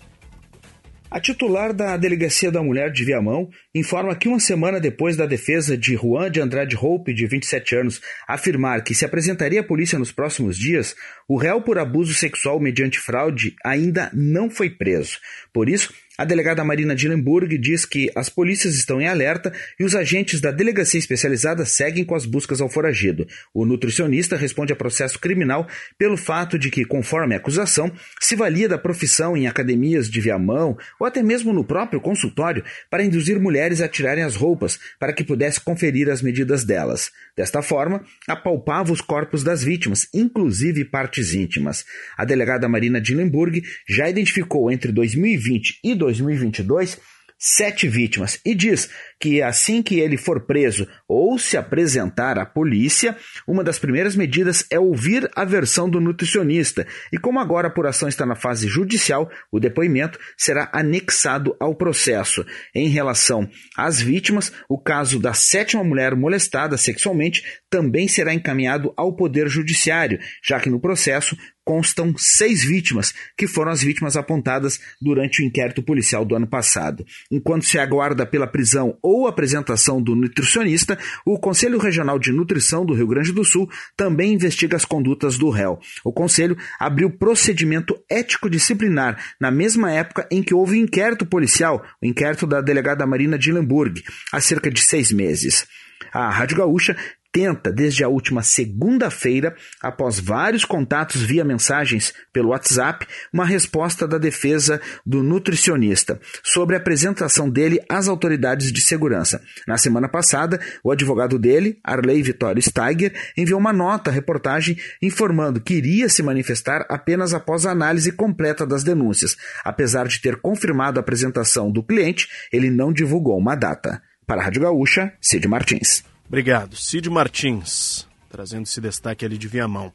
A titular da Delegacia da Mulher de Viamão informa que uma semana depois da defesa de Juan de Andrade Hope, de 27 anos, afirmar que se apresentaria à polícia nos próximos dias, o réu por abuso sexual mediante fraude ainda não foi preso. Por isso, a delegada Marina Dillenburg diz que as polícias estão em alerta e os agentes da delegacia especializada seguem com as buscas ao foragido. O nutricionista responde a processo criminal pelo fato de que, conforme a acusação, se valia da profissão em academias de Viamão ou até mesmo no próprio consultório para induzir mulheres a tirarem as roupas para que pudesse conferir as medidas delas. Desta forma, apalpava os corpos das vítimas, inclusive partes íntimas. A delegada Marina Dillenburg já identificou entre 2020 e 2022 sete vítimas e diz que assim que ele for preso ou se apresentar à polícia, uma das primeiras medidas é ouvir a versão do nutricionista. E como agora a apuração está na fase judicial, o depoimento será anexado ao processo. Em relação às vítimas, o caso da sétima mulher molestada sexualmente também será encaminhado ao Poder Judiciário, já que no processo constam seis vítimas, que foram as vítimas apontadas durante o inquérito policial do ano passado. Enquanto se aguarda pela prisão ou apresentação do nutricionista, o Conselho Regional de Nutrição do Rio Grande do Sul também investiga as condutas do réu. O Conselho abriu procedimento ético disciplinar na mesma época em que houve inquérito policial, o inquérito da delegada Marina Dillenburg, há cerca de seis meses. A Rádio Gaúcha tenta, desde a última segunda-feira, após vários contatos via mensagens pelo WhatsApp, uma resposta da defesa do nutricionista sobre a apresentação dele às autoridades de segurança. Na semana passada, o advogado dele, Arley Vitório Steiger, enviou uma nota à reportagem informando que iria se manifestar apenas após a análise completa das denúncias. Apesar de ter confirmado a apresentação do cliente, ele não divulgou uma data. Para a Rádio Gaúcha, Cid Martins. Obrigado. Cid Martins, trazendo esse destaque ali de Viamão.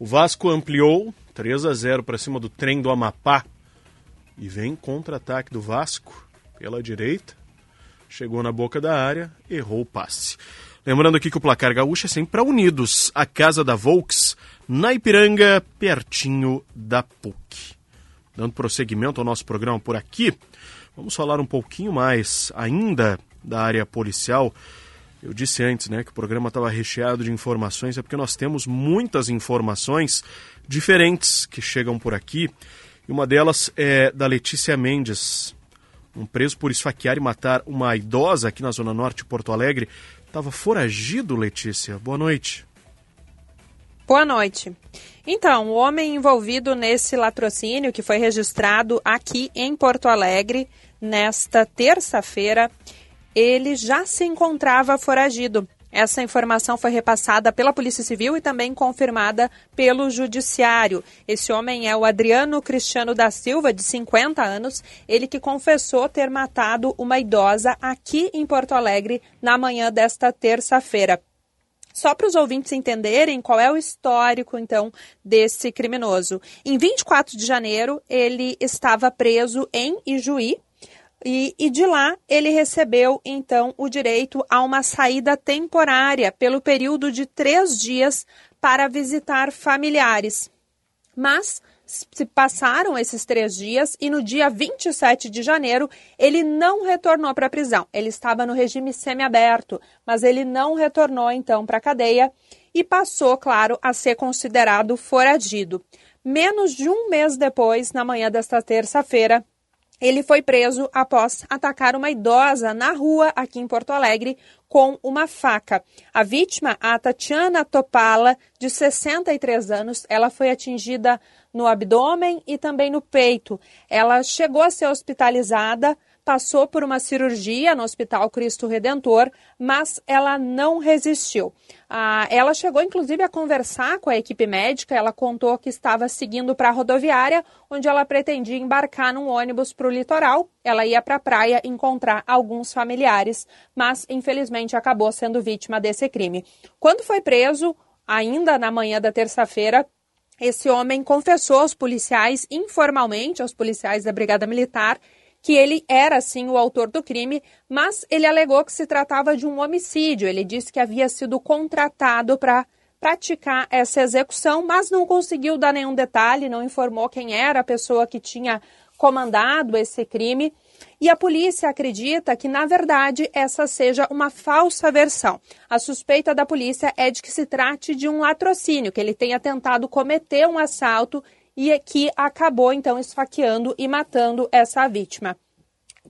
O Vasco ampliou 3 a 0 para cima do trem do Amapá. E vem contra-ataque do Vasco pela direita. Chegou na boca da área, errou o passe. Lembrando aqui que o placar gaúcho é sempre para Unidos, a casa da Volks, na Ipiranga, pertinho da PUC. Dando prosseguimento ao nosso programa por aqui, vamos falar um pouquinho mais ainda da área policial Eu disse antes, né, que o programa estava recheado de informações, é porque nós temos muitas informações diferentes que chegam por aqui. E uma delas é da Letícia Mendes, um preso por esfaquear e matar uma idosa aqui na Zona Norte de Porto Alegre. Estava foragido, Letícia. Boa noite. Boa noite. Então, o homem envolvido nesse latrocínio que foi registrado aqui em Porto Alegre nesta terça-feira ele já se encontrava foragido. Essa informação foi repassada pela Polícia Civil e também confirmada pelo Judiciário. Esse homem é o Adriano Cristiano da Silva, de 50 anos, ele que confessou ter matado uma idosa aqui em Porto Alegre na manhã desta terça-feira. Só para os ouvintes entenderem qual é o histórico, então, desse criminoso. Em 24 de janeiro, ele estava preso em Ijuí, e, e, de lá ele recebeu então o direito a uma saída temporária pelo período de três dias para visitar familiares. Mas se passaram esses três dias e no dia 27 de janeiro ele não retornou para a prisão. Ele estava no regime semiaberto, mas ele não retornou então para a cadeia e passou, claro, a ser considerado foragido. Menos de um mês depois, na manhã desta terça-feira, ele foi preso após atacar uma idosa na rua aqui em Porto Alegre com uma faca. A vítima, a Tatiana Topala, de 63 anos, ela foi atingida no abdômen e também no peito. Ela chegou a ser hospitalizada, passou por uma cirurgia no Hospital Cristo Redentor, mas ela não resistiu. Ah, ela chegou inclusive a conversar com a equipe médica. Ela contou que estava seguindo para a rodoviária, onde ela pretendia embarcar num ônibus para o litoral. Ela ia para a praia encontrar alguns familiares, mas infelizmente acabou sendo vítima desse crime. Quando foi preso, ainda na manhã da terça-feira, esse homem confessou aos policiais, informalmente, aos policiais da Brigada Militar, que ele era sim o autor do crime, mas ele alegou que se tratava de um homicídio. Ele disse que havia sido contratado para praticar essa execução, mas não conseguiu dar nenhum detalhe, não informou quem era a pessoa que tinha comandado esse crime. E a polícia acredita que, na verdade, essa seja uma falsa versão. A suspeita da polícia é de que se trate de um latrocínio, que ele tenha tentado cometer um assalto e que acabou então esfaqueando e matando essa vítima.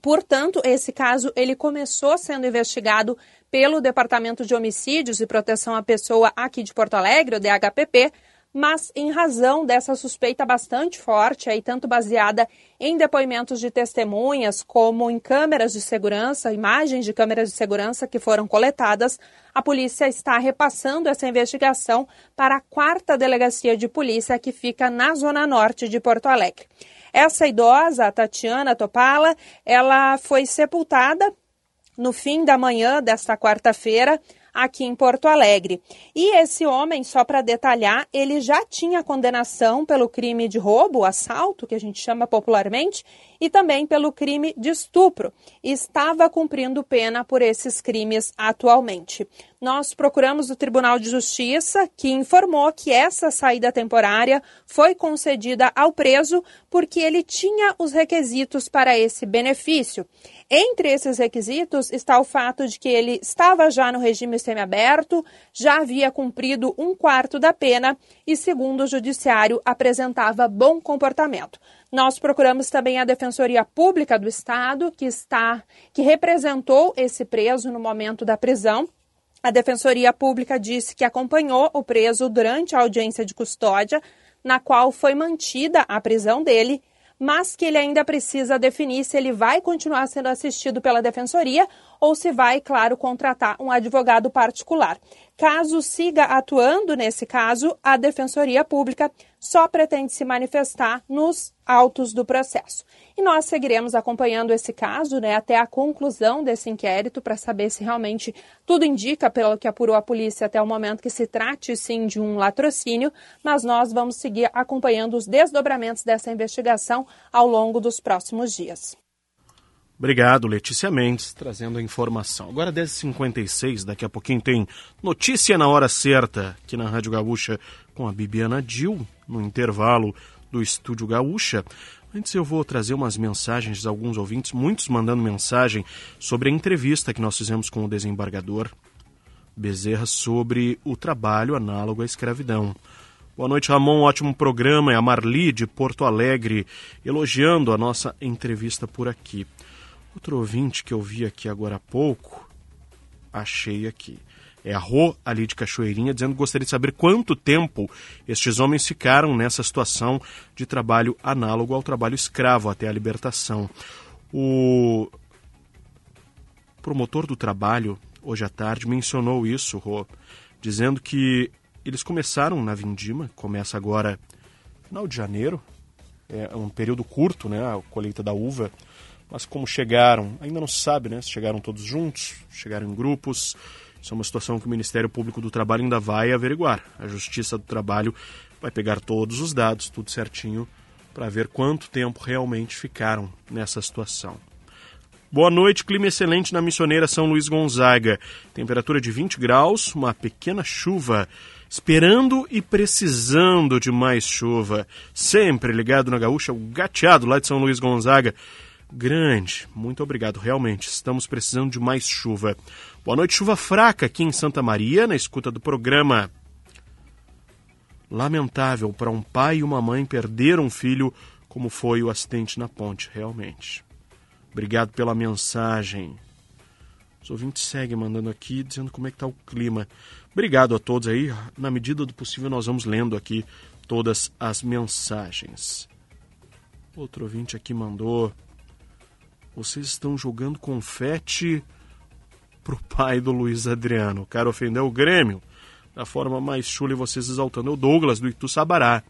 Portanto, esse caso ele começou sendo investigado pelo Departamento de Homicídios e Proteção à Pessoa aqui de Porto Alegre, o DHPP, mas em razão dessa suspeita bastante forte, aí tanto baseada em depoimentos de testemunhas como em câmeras de segurança, imagens de câmeras de segurança que foram coletadas, a polícia está repassando essa investigação para a quarta delegacia de polícia que fica na zona norte de Porto Alegre. Essa idosa, a Tatiana Topala, ela foi sepultada no fim da manhã desta quarta-feira aqui em Porto Alegre. E esse homem, só para detalhar, ele já tinha condenação pelo crime de roubo, assalto, que a gente chama popularmente, e também pelo crime de estupro. Estava cumprindo pena por esses crimes atualmente. Nós procuramos o Tribunal de Justiça, que informou que essa saída temporária foi concedida ao preso porque ele tinha os requisitos para esse benefício. Entre esses requisitos está o fato de que ele estava já no regime semiaberto, já havia cumprido um quarto da pena e, segundo o judiciário, apresentava bom comportamento. Nós procuramos também a Defensoria Pública do Estado, que está que representou esse preso no momento da prisão. A Defensoria Pública disse que acompanhou o preso durante a audiência de custódia, na qual foi mantida a prisão dele mas que ele ainda precisa definir se ele vai continuar sendo assistido pela defensoria ou se vai, claro, contratar um advogado particular. Caso siga atuando nesse caso, a Defensoria Pública só pretende se manifestar nos autos do processo. E nós seguiremos acompanhando esse caso né, até a conclusão desse inquérito para saber se realmente tudo indica, pelo que apurou a polícia até o momento, que se trate sim de um latrocínio, mas nós vamos seguir acompanhando os desdobramentos dessa investigação ao longo dos próximos dias. Obrigado, Letícia Mendes, trazendo a informação. Agora 10h56, daqui a pouquinho tem notícia na hora certa aqui na Rádio Gaúcha com a Bibiana Dil, no intervalo do Estúdio Gaúcha. Antes eu vou trazer umas mensagens de alguns ouvintes, muitos mandando mensagem sobre a entrevista que nós fizemos com o desembargador Bezerra sobre o trabalho análogo à escravidão. Boa noite, Ramon. Ótimo programa. É a Marli de Porto Alegre elogiando a nossa entrevista por aqui. Outro ouvinte que eu vi aqui agora há pouco, achei aqui. É a Rô, ali de Cachoeirinha, dizendo que gostaria de saber quanto tempo estes homens ficaram nessa situação de trabalho análogo ao trabalho escravo até a libertação. O promotor do trabalho, hoje à tarde, mencionou isso, Rô, dizendo que eles começaram na Vindima, começa agora final de janeiro, é um período curto, né, a colheita da uva, mas como chegaram, ainda não se sabe, né, se chegaram todos juntos, chegaram em grupos, isso é uma situação que o Ministério Público do Trabalho ainda vai averiguar. A Justiça do Trabalho vai pegar todos os dados, tudo certinho, para ver quanto tempo realmente ficaram nessa situação. Boa noite, clima excelente na missioneira São Luís Gonzaga. Temperatura de 20 graus, uma pequena chuva esperando e precisando de mais chuva. Sempre ligado na gaúcha, o gateado lá de São Luís Gonzaga. Grande, muito obrigado, realmente. Estamos precisando de mais chuva. Boa noite, chuva fraca aqui em Santa Maria, na escuta do programa. Lamentável para um pai e uma mãe perder um filho, como foi o acidente na ponte, realmente. Obrigado pela mensagem. Os ouvintes seguem mandando aqui, dizendo como é que está o clima. Obrigado a todos aí. Na medida do possível, nós vamos lendo aqui todas as mensagens. Outro ouvinte aqui mandou. Vocês estão jogando confete pro pai do Luiz Adriano. O cara ofendeu o Grêmio da forma mais chula e vocês exaltando o Douglas do Itu Sabará.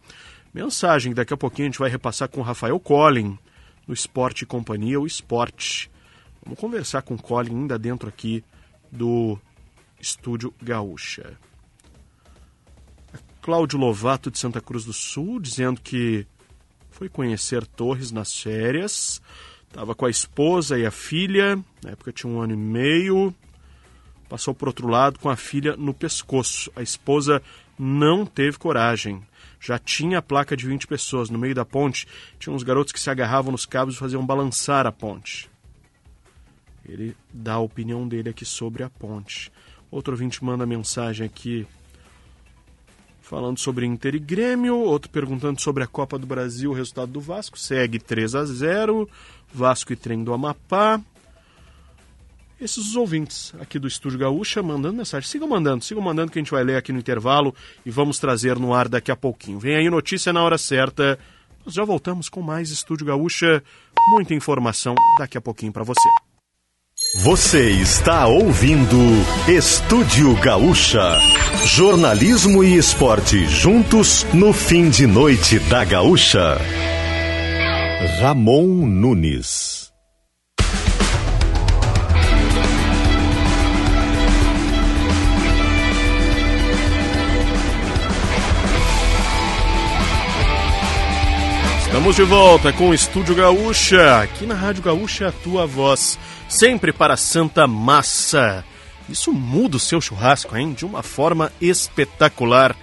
Mensagem daqui a pouquinho a gente vai repassar com o Rafael Collin no Esporte Companhia, o Esporte. Vamos conversar com o Collin ainda dentro aqui do Estúdio Gaúcha. Cláudio Lovato de Santa Cruz do Sul dizendo que foi conhecer Torres nas férias, estava com a esposa e a filha, na época tinha um ano e meio, passou para outro lado com a filha no pescoço. A esposa não teve coragem. Já tinha a placa de 20 pessoas. No meio da ponte, tinha uns garotos que se agarravam nos cabos e faziam balançar a ponte. Ele dá a opinião dele aqui sobre a ponte. Outro ouvinte manda mensagem aqui falando sobre Inter e Grêmio, outro perguntando sobre a Copa do Brasil, o resultado do Vasco, segue 3 a 0, Vasco e Trem do Amapá. Esses os ouvintes aqui do Estúdio Gaúcha mandando mensagem. Sigam mandando, sigam mandando que a gente vai ler aqui no intervalo e vamos trazer no ar daqui a pouquinho. Vem aí notícia na hora certa. Nós já voltamos com mais Estúdio Gaúcha. Muita informação daqui a pouquinho para você. Você está ouvindo Estúdio Gaúcha. Jornalismo e esporte juntos no fim de noite da Gaúcha. Ramon Nunes. Estamos de volta com o Estúdio Gaúcha. Aqui na Rádio Gaúcha, a tua voz sempre para Santa Massa. Isso muda o seu churrasco, hein? De uma forma espetacular.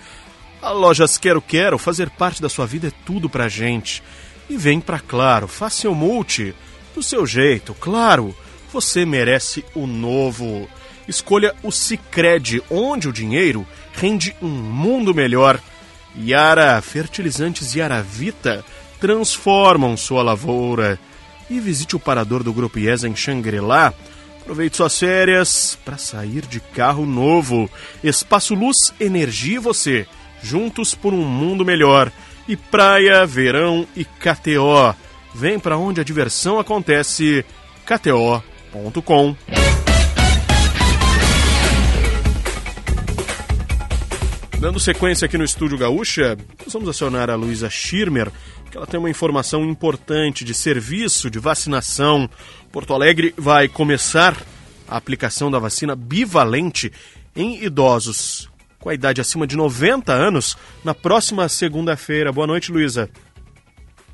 A Lojas Quero Quero, fazer parte da sua vida é tudo pra gente. E vem pra Claro, faça seu multi. Do seu jeito, claro. Você merece o novo. Escolha o Cicred, onde o dinheiro rende um mundo melhor. Yara Fertilizantes Yara Vita transformam sua lavoura e visite o parador do Grupo IESA em Xangri-Lá. Aproveite suas férias para sair de carro novo. Espaço Luz, Energia e você, juntos por um mundo melhor. E praia, verão e KTO. Vem para onde a diversão acontece. KTO.com. Dando sequência aqui no Estúdio Gaúcha, nós vamos acionar a Luísa Schirmer, que ela tem uma informação importante de serviço de vacinação. Porto Alegre vai começar a aplicação da vacina bivalente em idosos com a idade acima de 90 anos na próxima segunda-feira. Boa noite, Luísa.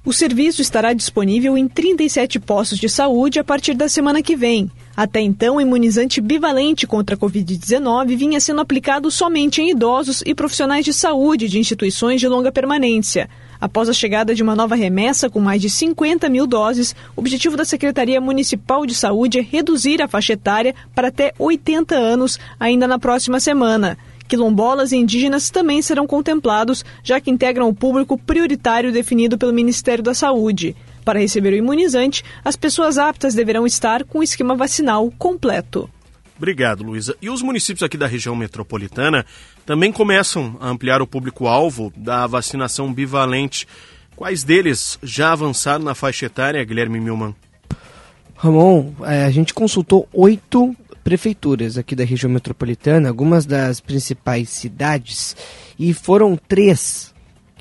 O serviço estará disponível em 37 postos de saúde a partir da semana que vem. Até então, o imunizante bivalente contra a Covid-19 vinha sendo aplicado somente em idosos e profissionais de saúde de instituições de longa permanência. Após a chegada de uma nova remessa com mais de 50 mil doses, o objetivo da Secretaria Municipal de Saúde é reduzir a faixa etária para até 80 anos ainda na próxima semana. Quilombolas e indígenas também serão contemplados, já que integram o público prioritário definido pelo Ministério da Saúde. Para receber o imunizante, as pessoas aptas deverão estar com o esquema vacinal completo. Obrigado, Luísa. E os municípios aqui da região metropolitana também começam a ampliar o público-alvo da vacinação bivalente. Quais deles já avançaram na faixa etária, Guilherme Milman? Ramon, é, a gente consultou oito prefeituras aqui da região metropolitana, algumas das principais cidades, e foram três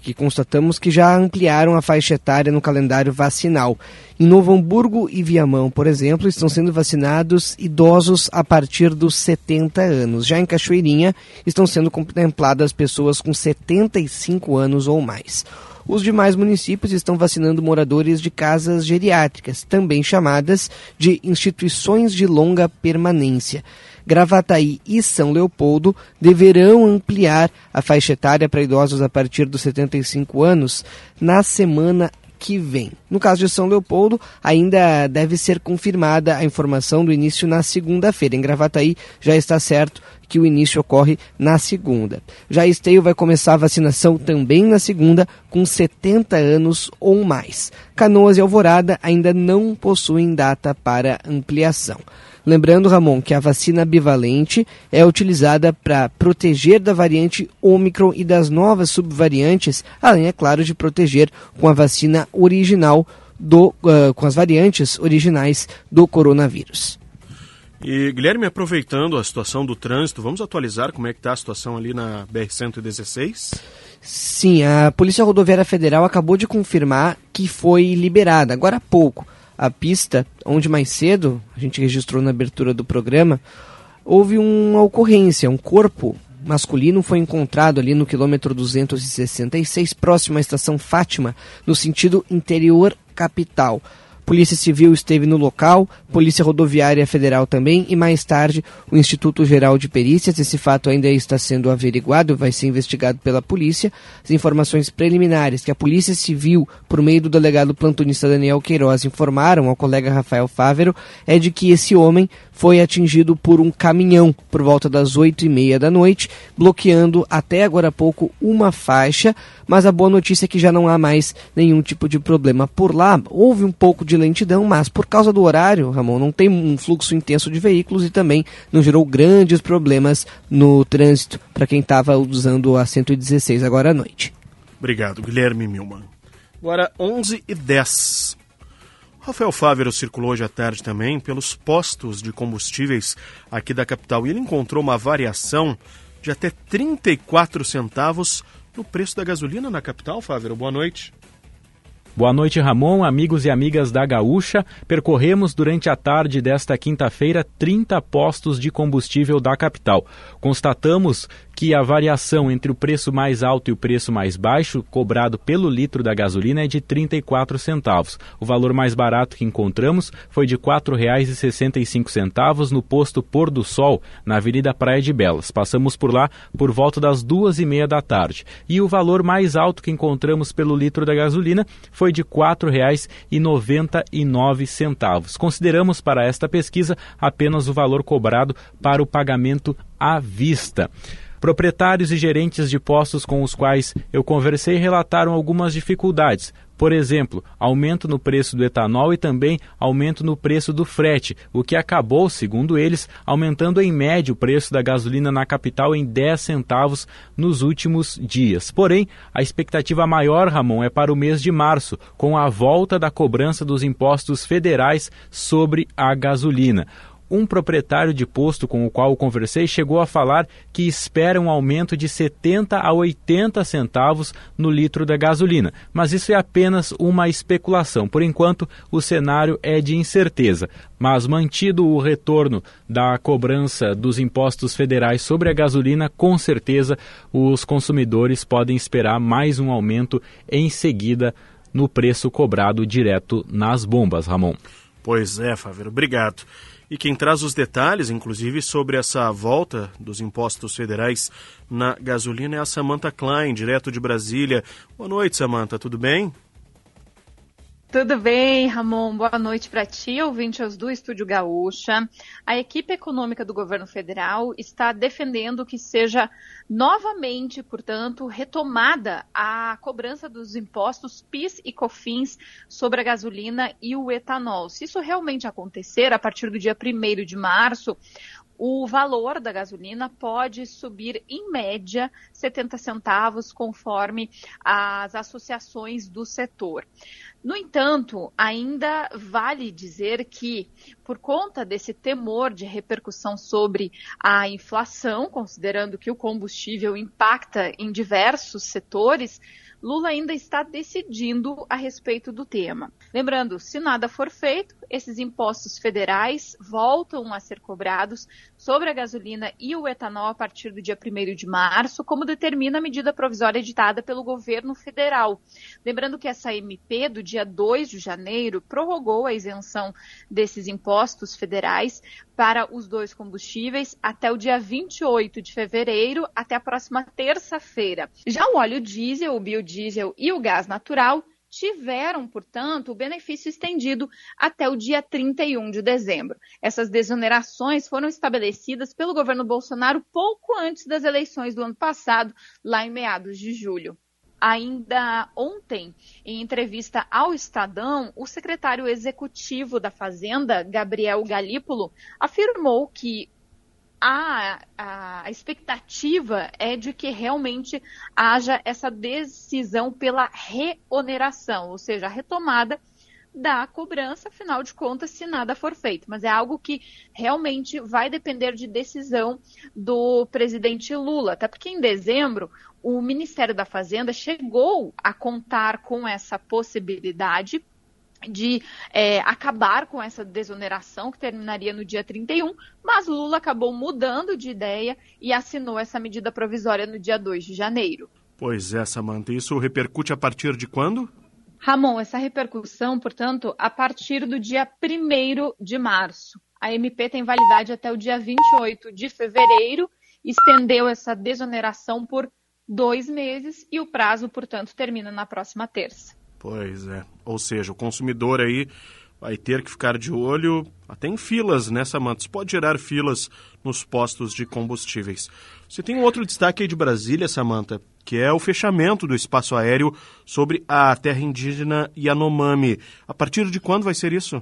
que constatamos que já ampliaram a faixa etária no calendário vacinal. Em Novo Hamburgo e Viamão, por exemplo, estão sendo vacinados idosos a partir dos 70 anos. Já em Cachoeirinha, estão sendo contempladas pessoas com 75 anos ou mais. Os demais municípios estão vacinando moradores de casas geriátricas, também chamadas de instituições de longa permanência. Gravataí e São Leopoldo deverão ampliar a faixa etária para idosos a partir dos 75 anos na semana que vem. No caso de São Leopoldo, ainda deve ser confirmada a informação do início na segunda-feira. Em Gravataí já está certo que o início ocorre na segunda. Já Esteio vai começar a vacinação também na segunda, com 70 anos ou mais. Canoas e Alvorada ainda não possuem data para ampliação. Lembrando, Ramon, que a vacina bivalente é utilizada para proteger da variante Ômicron e das novas subvariantes, além, é claro, de proteger com a vacina original do, uh, com as variantes originais do coronavírus. E Guilherme, aproveitando a situação do trânsito, vamos atualizar como é que está a situação ali na BR-116? Sim, a Polícia Rodoviária Federal acabou de confirmar que foi liberada agora há pouco a pista, onde mais cedo, a gente registrou na abertura do programa, houve uma ocorrência, um corpo masculino foi encontrado ali no quilômetro 266, próximo à estação Fátima, no sentido interior capital. Polícia Civil esteve no local, Polícia Rodoviária Federal também e mais tarde o Instituto Geral de Perícias. Esse fato ainda está sendo averiguado, vai ser investigado pela polícia. As informações preliminares que a Polícia Civil, por meio do delegado plantonista Daniel Queiroz, informaram ao colega Rafael Fávero é de que esse homem foi atingido por um caminhão por volta das oito e meia da noite, bloqueando até agora há pouco uma faixa, mas a boa notícia é que já não há mais nenhum tipo de problema por lá. Houve um pouco de lentidão, mas por causa do horário, Ramon, não tem um fluxo intenso de veículos e também não gerou grandes problemas no trânsito para quem estava usando a 116 agora à noite. Obrigado, Guilherme Milman. Agora 11 e 10. Rafael Fávero circulou hoje à tarde também pelos postos de combustíveis aqui da capital e ele encontrou uma variação de até 34 centavos no preço da gasolina na capital, Fávero. Boa noite. Boa noite, Ramon, amigos e amigas da Gaúcha. Percorremos durante a tarde desta quinta-feira 30 postos de combustível da capital. Constatamos que a variação entre o preço mais alto e o preço mais baixo, cobrado pelo litro da gasolina, é de 34 centavos. O valor mais barato que encontramos foi de R$ 4,65 no posto Pôr do Sol, na Avenida Praia de Belas. Passamos por lá por volta das duas e meia da tarde. E o valor mais alto que encontramos pelo litro da gasolina foi de R$ 4,99. Consideramos para esta pesquisa apenas o valor cobrado para o pagamento à vista. Proprietários e gerentes de postos com os quais eu conversei relataram algumas dificuldades. Por exemplo, aumento no preço do etanol e também aumento no preço do frete, o que acabou, segundo eles, aumentando em média o preço da gasolina na capital em 10 centavos nos últimos dias. Porém, a expectativa maior, Ramon, é para o mês de março, com a volta da cobrança dos impostos federais sobre a gasolina um proprietário de posto com o qual conversei chegou a falar que espera um aumento de 70 a 80 centavos no litro da gasolina, mas isso é apenas uma especulação. Por enquanto, o cenário é de incerteza. Mas mantido o retorno da cobrança dos impostos federais sobre a gasolina, com certeza os consumidores podem esperar mais um aumento em seguida no preço cobrado direto nas bombas, Ramon. Pois é, Fábio, obrigado. E quem traz os detalhes, inclusive, sobre essa volta dos impostos federais na gasolina é a Samantha Klein, direto de Brasília. Boa noite, Samantha, tudo bem? Tudo bem, Ramon? Boa noite para ti, ouvintes do Estúdio Gaúcha. A equipe econômica do governo federal está defendendo que seja novamente, portanto, retomada a cobrança dos impostos PIS e COFINS sobre a gasolina e o etanol. Se isso realmente acontecer, a partir do dia 1 de março, o valor da gasolina pode subir em média 70 centavos, conforme as associações do setor. No entanto, ainda vale dizer que, por conta desse temor de repercussão sobre a inflação, considerando que o combustível impacta em diversos setores, Lula ainda está decidindo a respeito do tema. Lembrando, se nada for feito, esses impostos federais voltam a ser cobrados sobre a gasolina e o etanol a partir do dia 1 de março, como determina a medida provisória editada pelo governo federal. Lembrando que essa MP do dia 2 de janeiro prorrogou a isenção desses impostos federais para os dois combustíveis até o dia 28 de fevereiro, até a próxima terça-feira. Já o óleo diesel, o biodiesel e o gás natural tiveram, portanto, o benefício estendido até o dia 31 de dezembro. Essas desonerações foram estabelecidas pelo governo Bolsonaro pouco antes das eleições do ano passado, lá em meados de julho. Ainda ontem, em entrevista ao Estadão, o secretário executivo da Fazenda, Gabriel Galípolo, afirmou que a, a, expectativa é de que realmente haja essa decisão pela reoneração, ou seja, a retomada da cobrança, afinal de contas, se nada for feito. Mas é algo que realmente vai depender de decisão do presidente Lula, até porque em dezembro o Ministério da Fazenda chegou a contar com essa possibilidade de é, acabar com essa desoneração que terminaria no dia 31, mas Lula acabou mudando de ideia e assinou essa medida provisória no dia 2 de janeiro. Pois é, Samanta, isso repercute a partir de quando? Ramon, essa repercussão, portanto, a partir do dia 1 de março. A MP tem validade até o dia 28 de fevereiro, estendeu essa desoneração por dois meses e o prazo, portanto, termina na próxima terça. Pois é. Ou seja, o consumidor aí vai ter que ficar de olho até em filas, né, Samanta? Isso pode gerar filas nos postos de combustíveis. Você tem um outro destaque aí de Brasília, Samanta, que é o fechamento do espaço aéreo sobre a terra indígena Yanomami. A partir de quando vai ser isso?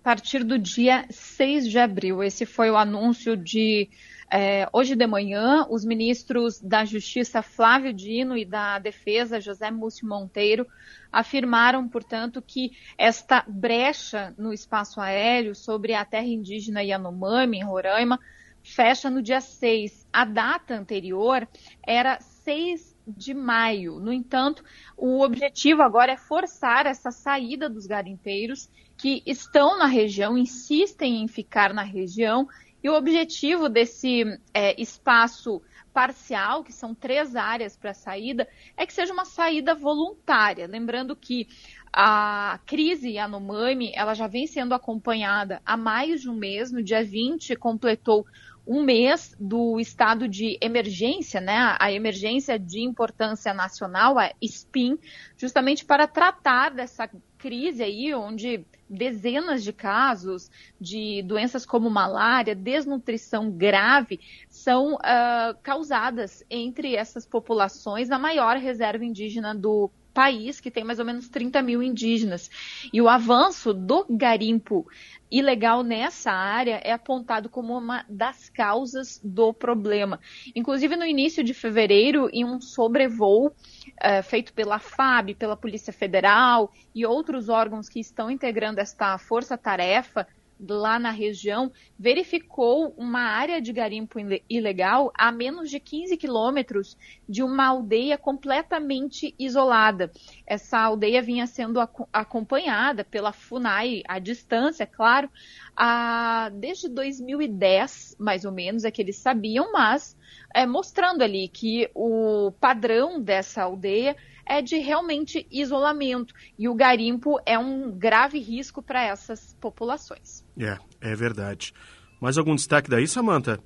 A partir do dia 6 de abril. Esse foi o anúncio de é, hoje de manhã, os ministros da Justiça Flávio Dino e da Defesa José Múcio Monteiro afirmaram, portanto, que esta brecha no espaço aéreo sobre a terra indígena Yanomami, em Roraima, fecha no dia 6. A data anterior era 6 de maio. No entanto, o objetivo agora é forçar essa saída dos garimpeiros que estão na região, insistem em ficar na região e o objetivo desse é, espaço parcial, que são três áreas para saída, é que seja uma saída voluntária. Lembrando que a crise Yanomami, ela já vem sendo acompanhada há mais de um mês, no dia 20 completou um mês do estado de emergência, né, a emergência de importância nacional, a SPIN, justamente para tratar dessa crise aí, onde dezenas de casos de doenças como malária, desnutrição grave, são uh, causadas entre essas populações na maior reserva indígena do país, que tem mais ou menos 30 mil indígenas. E o avanço do garimpo ilegal nessa área é apontado como uma das causas do problema. Inclusive, no início de fevereiro, em um sobrevoo é, feito pela FAB, pela Polícia Federal e outros órgãos que estão integrando esta força-tarefa, lá na região verificou uma área de garimpo ilegal a menos de 15 quilômetros de uma aldeia completamente isolada. Essa aldeia vinha sendo acompanhada pela FUNAI à distância, claro, a, desde 2010, mais ou menos, é que eles sabiam, mas é, mostrando ali que o padrão dessa aldeia é de realmente isolamento. E o garimpo é um grave risco para essas populações. É, é verdade. Mais algum destaque daí, Samanta?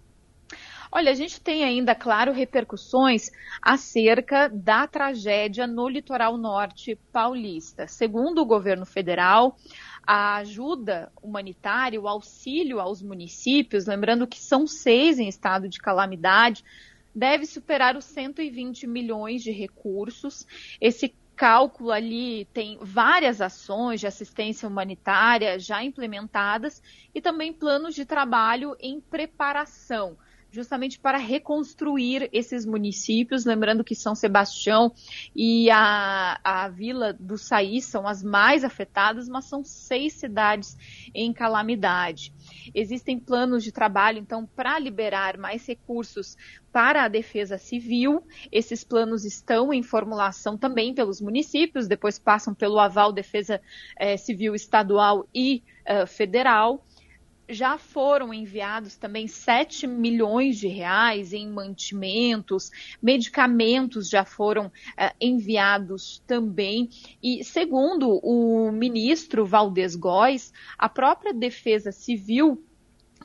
Olha, a gente tem ainda, claro, repercussões acerca da tragédia no litoral norte paulista. Segundo o governo federal, a ajuda humanitária, o auxílio aos municípios, lembrando que são seis em estado de calamidade, deve superar os 120 milhões de recursos. Esse cálculo ali tem várias ações de assistência humanitária já implementadas e também planos de trabalho em preparação justamente para reconstruir esses municípios, lembrando que São Sebastião e a, a Vila do Saí são as mais afetadas, mas são seis cidades em calamidade. Existem planos de trabalho, então, para liberar mais recursos para a defesa civil. Esses planos estão em formulação também pelos municípios, depois passam pelo aval defesa eh, civil estadual e eh, federal já foram enviados também 7 milhões de reais em mantimentos, medicamentos já foram uh, enviados também. E, segundo o ministro Valdez Góes, a própria Defesa Civil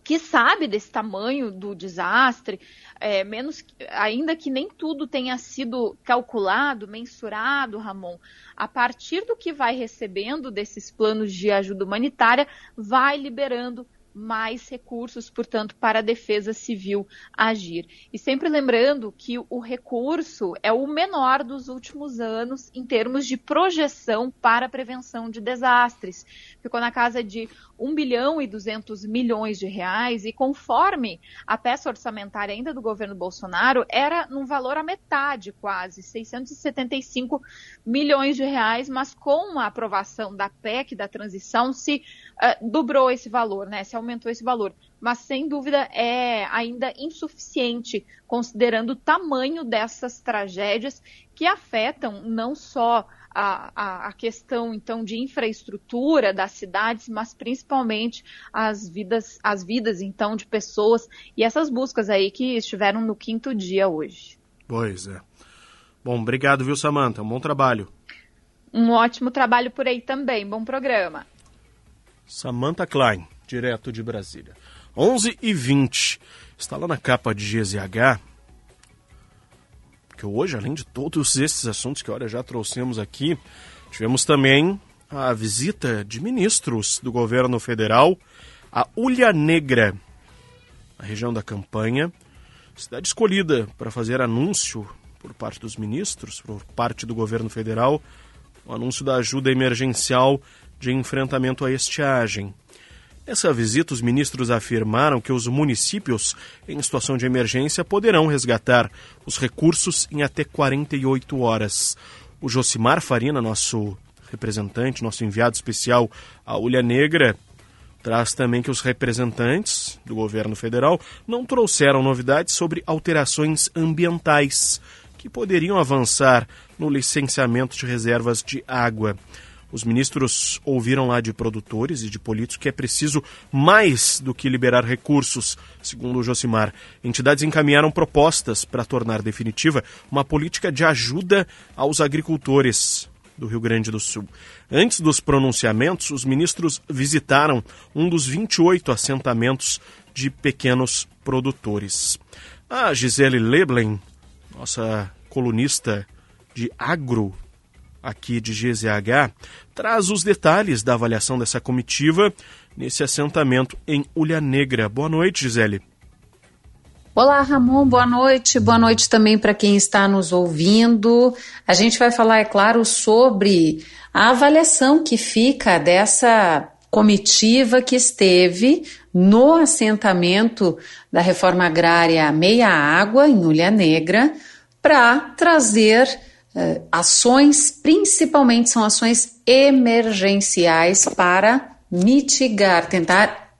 que sabe desse tamanho do desastre, é, menos ainda que nem tudo tenha sido calculado, mensurado, Ramon, a partir do que vai recebendo desses planos de ajuda humanitária, vai liberando mais recursos, portanto, para a defesa civil agir. E sempre lembrando que o recurso é o menor dos últimos anos em termos de projeção para a prevenção de desastres. Ficou na casa de 1 bilhão e 200 milhões de reais e conforme a peça orçamentária ainda do governo Bolsonaro, era num valor a metade quase, 675 milhões de reais, mas com a aprovação da PEC da transição se uh, dobrou esse valor, né? Se aumentou esse valor. Mas sem dúvida é ainda insuficiente, considerando o tamanho dessas tragédias que afetam não só a, a, a, questão então de infraestrutura das cidades, mas principalmente as vidas, as vidas então de pessoas e essas buscas aí que estiveram no quinto dia hoje. Pois é. Bom, obrigado, viu, Samanta? Um bom trabalho. Um ótimo trabalho por aí também. Bom programa. Samantha Klein, direto de Brasília. 11 e 20 Está lá na capa de GZH. Que hoje, além de todos esses assuntos que, olha, já trouxemos aqui, tivemos também a visita de ministros do governo federal a Ulha Negra, na região da campanha, cidade escolhida para fazer anúncio por parte dos ministros, por parte do governo federal, o anúncio da ajuda emergencial de enfrentamento à estiagem. Nessa visita, os ministros afirmaram que os municípios em situação de emergência poderão resgatar os recursos em até 48 horas. O Josimar Farina, nosso representante, nosso enviado especial à Ulha Negra, traz também que os representantes do governo federal não trouxeram novidades sobre alterações ambientais que poderiam avançar no licenciamento de reservas de água. Os ministros ouviram lá de produtores e de políticos que é preciso mais do que liberar recursos, segundo o Josimar. Entidades encaminharam propostas para tornar definitiva uma política de ajuda aos agricultores do Rio Grande do Sul. Antes dos pronunciamentos, os ministros visitaram um dos 28 assentamentos de pequenos produtores. A Gisele Leblen, nossa colunista de agro aqui de GZH, traz os detalhes da avaliação dessa comitiva nesse assentamento em Ulha Negra. Boa noite, Gisele. Olá, Ramon, boa noite. Boa noite também para quem está nos ouvindo. A gente vai falar, é claro, sobre a avaliação que fica dessa comitiva que esteve no assentamento da reforma agrária Meia Água, em Ulha Negra, para trazer ações, principalmente são ações emergenciais para mitigar, tentar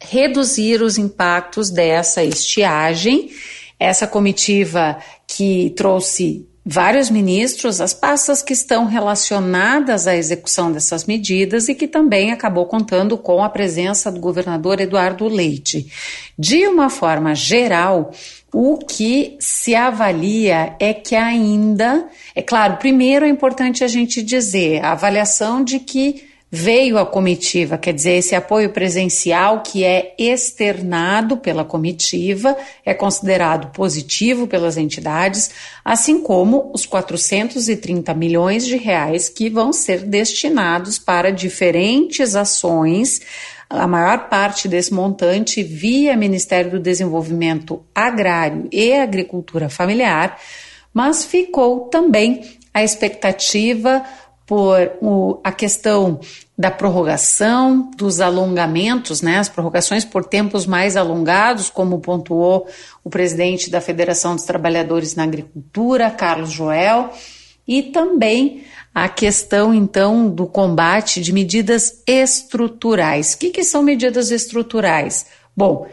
reduzir os impactos dessa estiagem. Essa comitiva que trouxe vários ministros as pastas que estão relacionadas à execução dessas medidas e que também acabou contando com a presença do governador Eduardo Leite. De uma forma geral, o que se avalia é que ainda, é claro, primeiro é importante a gente dizer a avaliação de que veio a comitiva, quer dizer, esse apoio presencial que é externado pela comitiva é considerado positivo pelas entidades, assim como os 430 milhões de reais que vão ser destinados para diferentes ações a maior parte desse montante via Ministério do Desenvolvimento Agrário e Agricultura Familiar, mas ficou também a expectativa por o, a questão da prorrogação, dos alongamentos, né, as prorrogações por tempos mais alongados, como pontuou o presidente da Federação dos Trabalhadores na Agricultura, Carlos Joel, e também a questão, então, do combate de medidas estruturais. O que, que são medidas estruturais? Bom,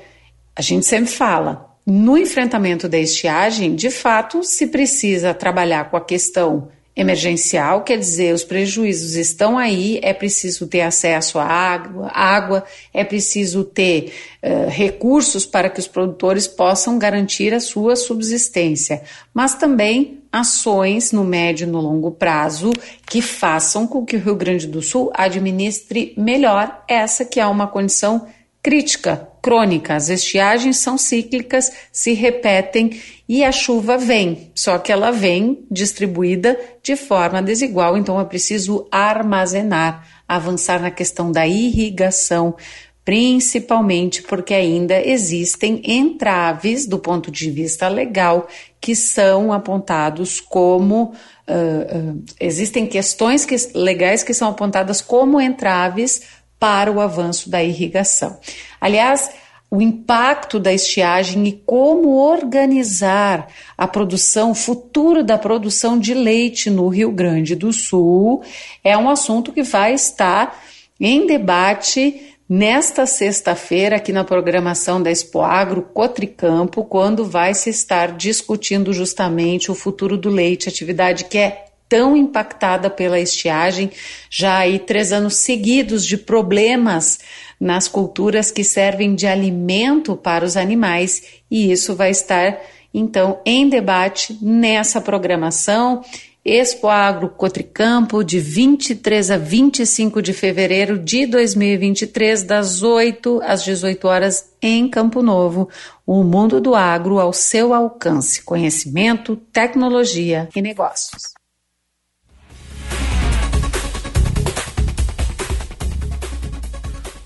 a gente sempre fala, no enfrentamento da estiagem, de fato, se precisa trabalhar com a questão emergencial, quer dizer, os prejuízos estão aí, é preciso ter acesso à água, água é preciso ter uh, recursos para que os produtores possam garantir a sua subsistência, mas também ações no médio e no longo prazo que façam com que o Rio Grande do Sul administre melhor essa que é uma condição crítica, crônica. As estiagens são cíclicas, se repetem e a chuva vem, só que ela vem distribuída de forma desigual, então é preciso armazenar, avançar na questão da irrigação, principalmente porque ainda existem entraves do ponto de vista legal que são apontados como uh, uh, existem questões que, legais que são apontadas como entraves para o avanço da irrigação. Aliás, o impacto da estiagem e como organizar a produção, o futuro da produção de leite no Rio Grande do Sul é um assunto que vai estar em debate nesta sexta-feira aqui na programação da Expo Agro Cotricampo, quando vai se estar discutindo justamente o futuro do leite, atividade que é tão impactada pela estiagem, já aí três anos seguidos de problemas nas culturas que servem de alimento para os animais, e isso vai estar então em debate nessa programação. Expo Agro Cotricampo, de 23 a 25 de fevereiro de 2023, das 8 às 18 horas, em Campo Novo. O mundo do agro ao seu alcance: conhecimento, tecnologia e negócios.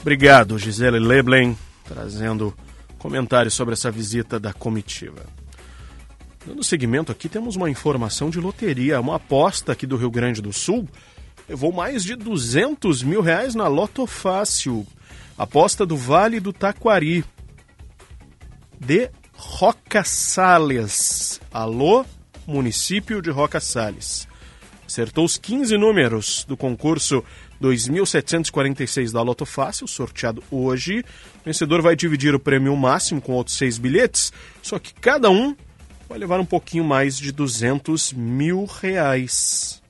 Obrigado, Gisele Leblen, trazendo comentários sobre essa visita da comitiva. Dando seguimento aqui, temos uma informação de loteria. Uma aposta aqui do Rio Grande do Sul levou mais de 200 mil reais na Loto Fácil. Aposta do Vale do Taquari. De Roca Sales. Alô, município de Roca Sales. Acertou os 15 números do concurso 2.746 da Loto Fácil, sorteado hoje. O vencedor vai dividir o prêmio máximo com outros seis bilhetes, só que cada um vai levar um pouquinho mais de 200 mil reais.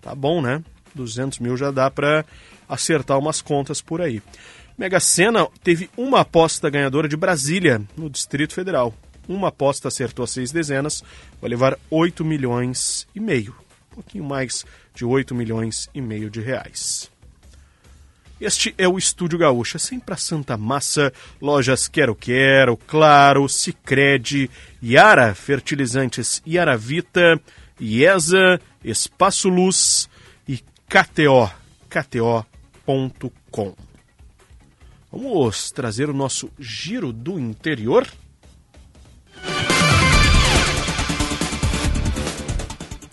Tá bom, né? 200 mil já dá para acertar umas contas por aí. Mega Sena teve uma aposta ganhadora de Brasília, no Distrito Federal. Uma aposta acertou seis dezenas, vai levar 8 milhões e meio. Um pouquinho mais de 8 milhões e meio de reais. Este é o Estúdio Gaúcha, sempre a Santa Massa, lojas Quero Quero, Claro, Sicredi, Yara Fertilizantes Yaravita, IESA, Espaço Luz e KTO, KTO.com. Vamos trazer o nosso giro do interior?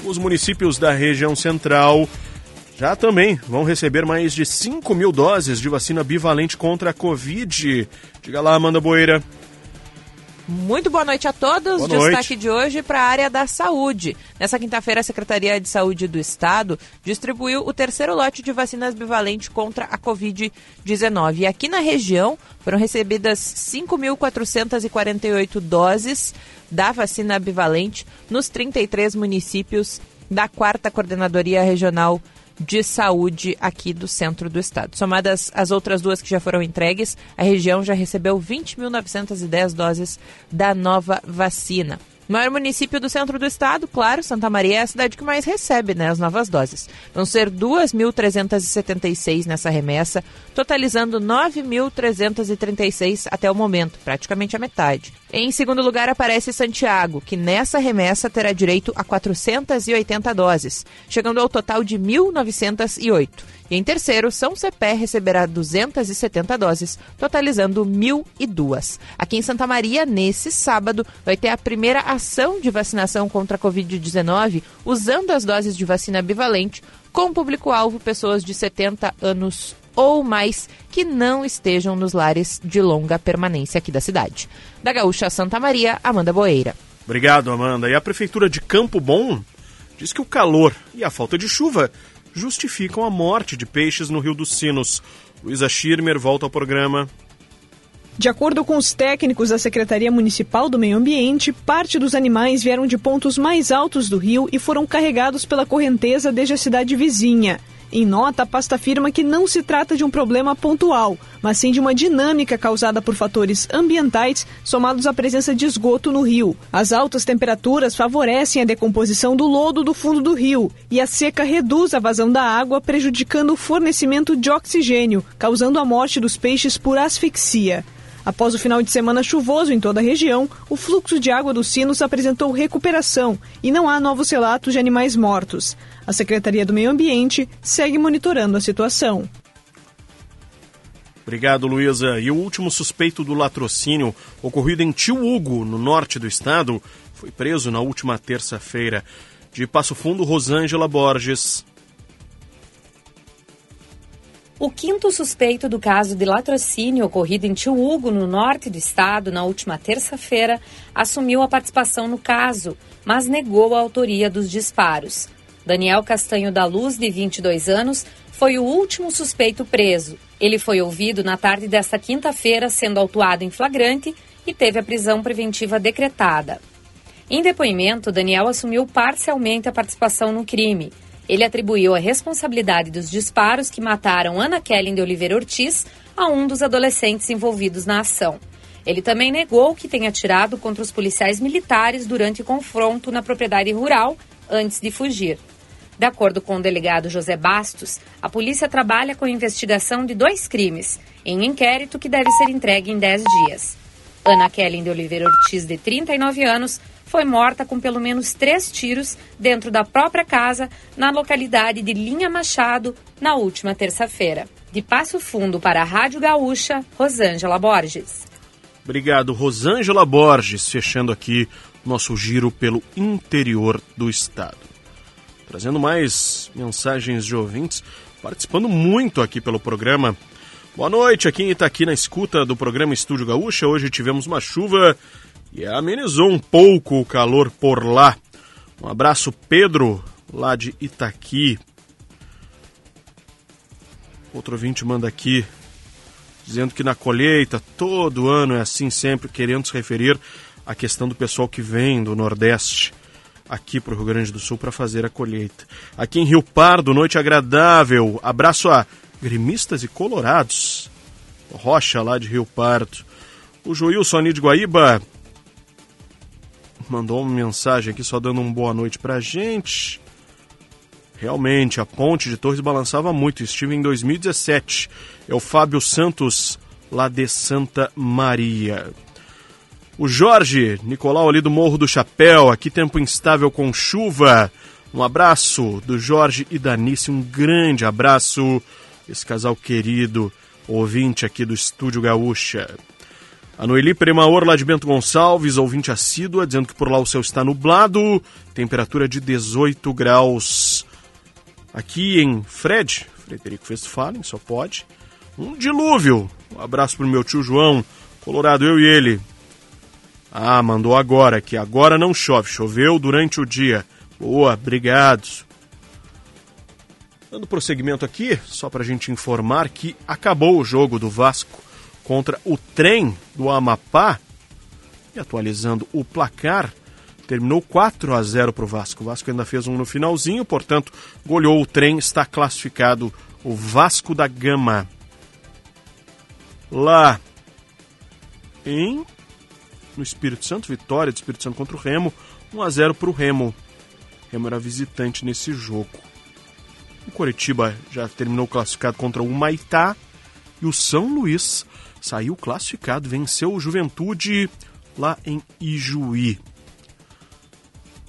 Os municípios da região central já também vão receber mais de 5 mil doses de vacina bivalente contra a Covid. Diga lá, Amanda Boeira. Muito boa noite a todos. Boa noite. Destaque de hoje para a área da saúde. Nessa quinta-feira, a Secretaria de Saúde do Estado distribuiu o terceiro lote de vacinas bivalente contra a Covid-19. E aqui na região foram recebidas 5.448 doses da vacina bivalente nos 33 municípios da quarta Coordenadoria Regional de Saúde aqui do centro do estado. Somadas as outras duas que já foram entregues, a região já recebeu 20.910 doses da nova vacina. Maior município do centro do estado, claro, Santa Maria é a cidade que mais recebe né, as novas doses. Vão ser 2.376 nessa remessa, totalizando 9.336 até o momento, praticamente a metade. Em segundo lugar aparece Santiago, que nessa remessa terá direito a 480 doses, chegando ao total de 1.908. E em terceiro, São Cepé receberá 270 doses, totalizando 1.002. Aqui em Santa Maria, nesse sábado, vai ter a primeira ação de vacinação contra a Covid-19 usando as doses de vacina bivalente, com público-alvo pessoas de 70 anos ou mais que não estejam nos lares de longa permanência aqui da cidade. Da Gaúcha Santa Maria, Amanda Boeira. Obrigado, Amanda. E a Prefeitura de Campo Bom diz que o calor e a falta de chuva justificam a morte de peixes no Rio dos Sinos. Luísa Schirmer volta ao programa. De acordo com os técnicos da Secretaria Municipal do Meio Ambiente, parte dos animais vieram de pontos mais altos do rio e foram carregados pela correnteza desde a cidade vizinha. Em nota, a pasta afirma que não se trata de um problema pontual, mas sim de uma dinâmica causada por fatores ambientais somados à presença de esgoto no rio. As altas temperaturas favorecem a decomposição do lodo do fundo do rio e a seca reduz a vazão da água, prejudicando o fornecimento de oxigênio, causando a morte dos peixes por asfixia. Após o final de semana chuvoso em toda a região, o fluxo de água dos sinos apresentou recuperação e não há novos relatos de animais mortos. A Secretaria do Meio Ambiente segue monitorando a situação. Obrigado, Luísa. E o último suspeito do latrocínio ocorrido em Tio Hugo, no norte do estado, foi preso na última terça-feira. De Passo Fundo, Rosângela Borges. O quinto suspeito do caso de latrocínio ocorrido em Tio Hugo, no norte do estado, na última terça-feira, assumiu a participação no caso, mas negou a autoria dos disparos. Daniel Castanho da Luz, de 22 anos, foi o último suspeito preso. Ele foi ouvido na tarde desta quinta-feira, sendo autuado em flagrante e teve a prisão preventiva decretada. Em depoimento, Daniel assumiu parcialmente a participação no crime. Ele atribuiu a responsabilidade dos disparos que mataram Ana Kellen de Oliveira Ortiz a um dos adolescentes envolvidos na ação. Ele também negou que tenha atirado contra os policiais militares durante o confronto na propriedade rural antes de fugir. De acordo com o delegado José Bastos, a polícia trabalha com a investigação de dois crimes, em inquérito que deve ser entregue em 10 dias. Ana Kellen de Oliveira Ortiz, de 39 anos, foi morta com pelo menos três tiros dentro da própria casa, na localidade de Linha Machado, na última terça-feira. De Passo Fundo para a Rádio Gaúcha, Rosângela Borges. Obrigado, Rosângela Borges, fechando aqui nosso giro pelo interior do estado. Trazendo mais mensagens de ouvintes, participando muito aqui pelo programa. Boa noite, aqui em Itaqui, na escuta do programa Estúdio Gaúcha. Hoje tivemos uma chuva e amenizou um pouco o calor por lá. Um abraço, Pedro, lá de Itaqui. Outro ouvinte manda aqui, dizendo que na colheita, todo ano é assim sempre, querendo se referir à questão do pessoal que vem do Nordeste aqui para o Rio Grande do Sul para fazer a colheita. Aqui em Rio Pardo, noite agradável. Abraço a gremistas e colorados. Rocha lá de Rio Pardo. O Joilson de Guaíba mandou uma mensagem aqui só dando uma boa noite pra gente. Realmente, a ponte de Torres balançava muito. Estive em 2017. É o Fábio Santos, lá de Santa Maria. O Jorge Nicolau ali do Morro do Chapéu, aqui tempo instável com chuva. Um abraço do Jorge e da Nice, um grande abraço. Esse casal querido, ouvinte aqui do Estúdio Gaúcha. A Noeli Premaor, lá de Bento Gonçalves, ouvinte assídua, dizendo que por lá o céu está nublado, temperatura de 18 graus. Aqui em Fred, Frederico Westphalen, só pode, um dilúvio. Um abraço pro meu tio João, Colorado, eu e ele. Ah, mandou agora, que agora não chove. Choveu durante o dia. Boa, obrigado. Dando prosseguimento aqui, só para a gente informar que acabou o jogo do Vasco contra o trem do Amapá. E atualizando o placar, terminou 4 a 0 para o Vasco. O Vasco ainda fez um no finalzinho, portanto, goleou o trem, está classificado o Vasco da Gama. Lá em no Espírito Santo, vitória do Espírito Santo contra o Remo, 1 a 0 para o Remo. Remo era visitante nesse jogo. O Coritiba já terminou classificado contra o Maitá e o São Luís saiu classificado, venceu o Juventude lá em Ijuí.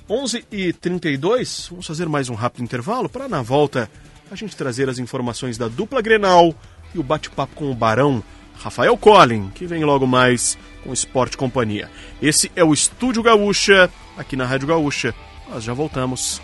11 e 32 vamos fazer mais um rápido intervalo para na volta a gente trazer as informações da dupla Grenal e o bate-papo com o Barão Rafael Collin, que vem logo mais com Esporte Companhia. Esse é o Estúdio Gaúcha, aqui na Rádio Gaúcha. Nós já voltamos.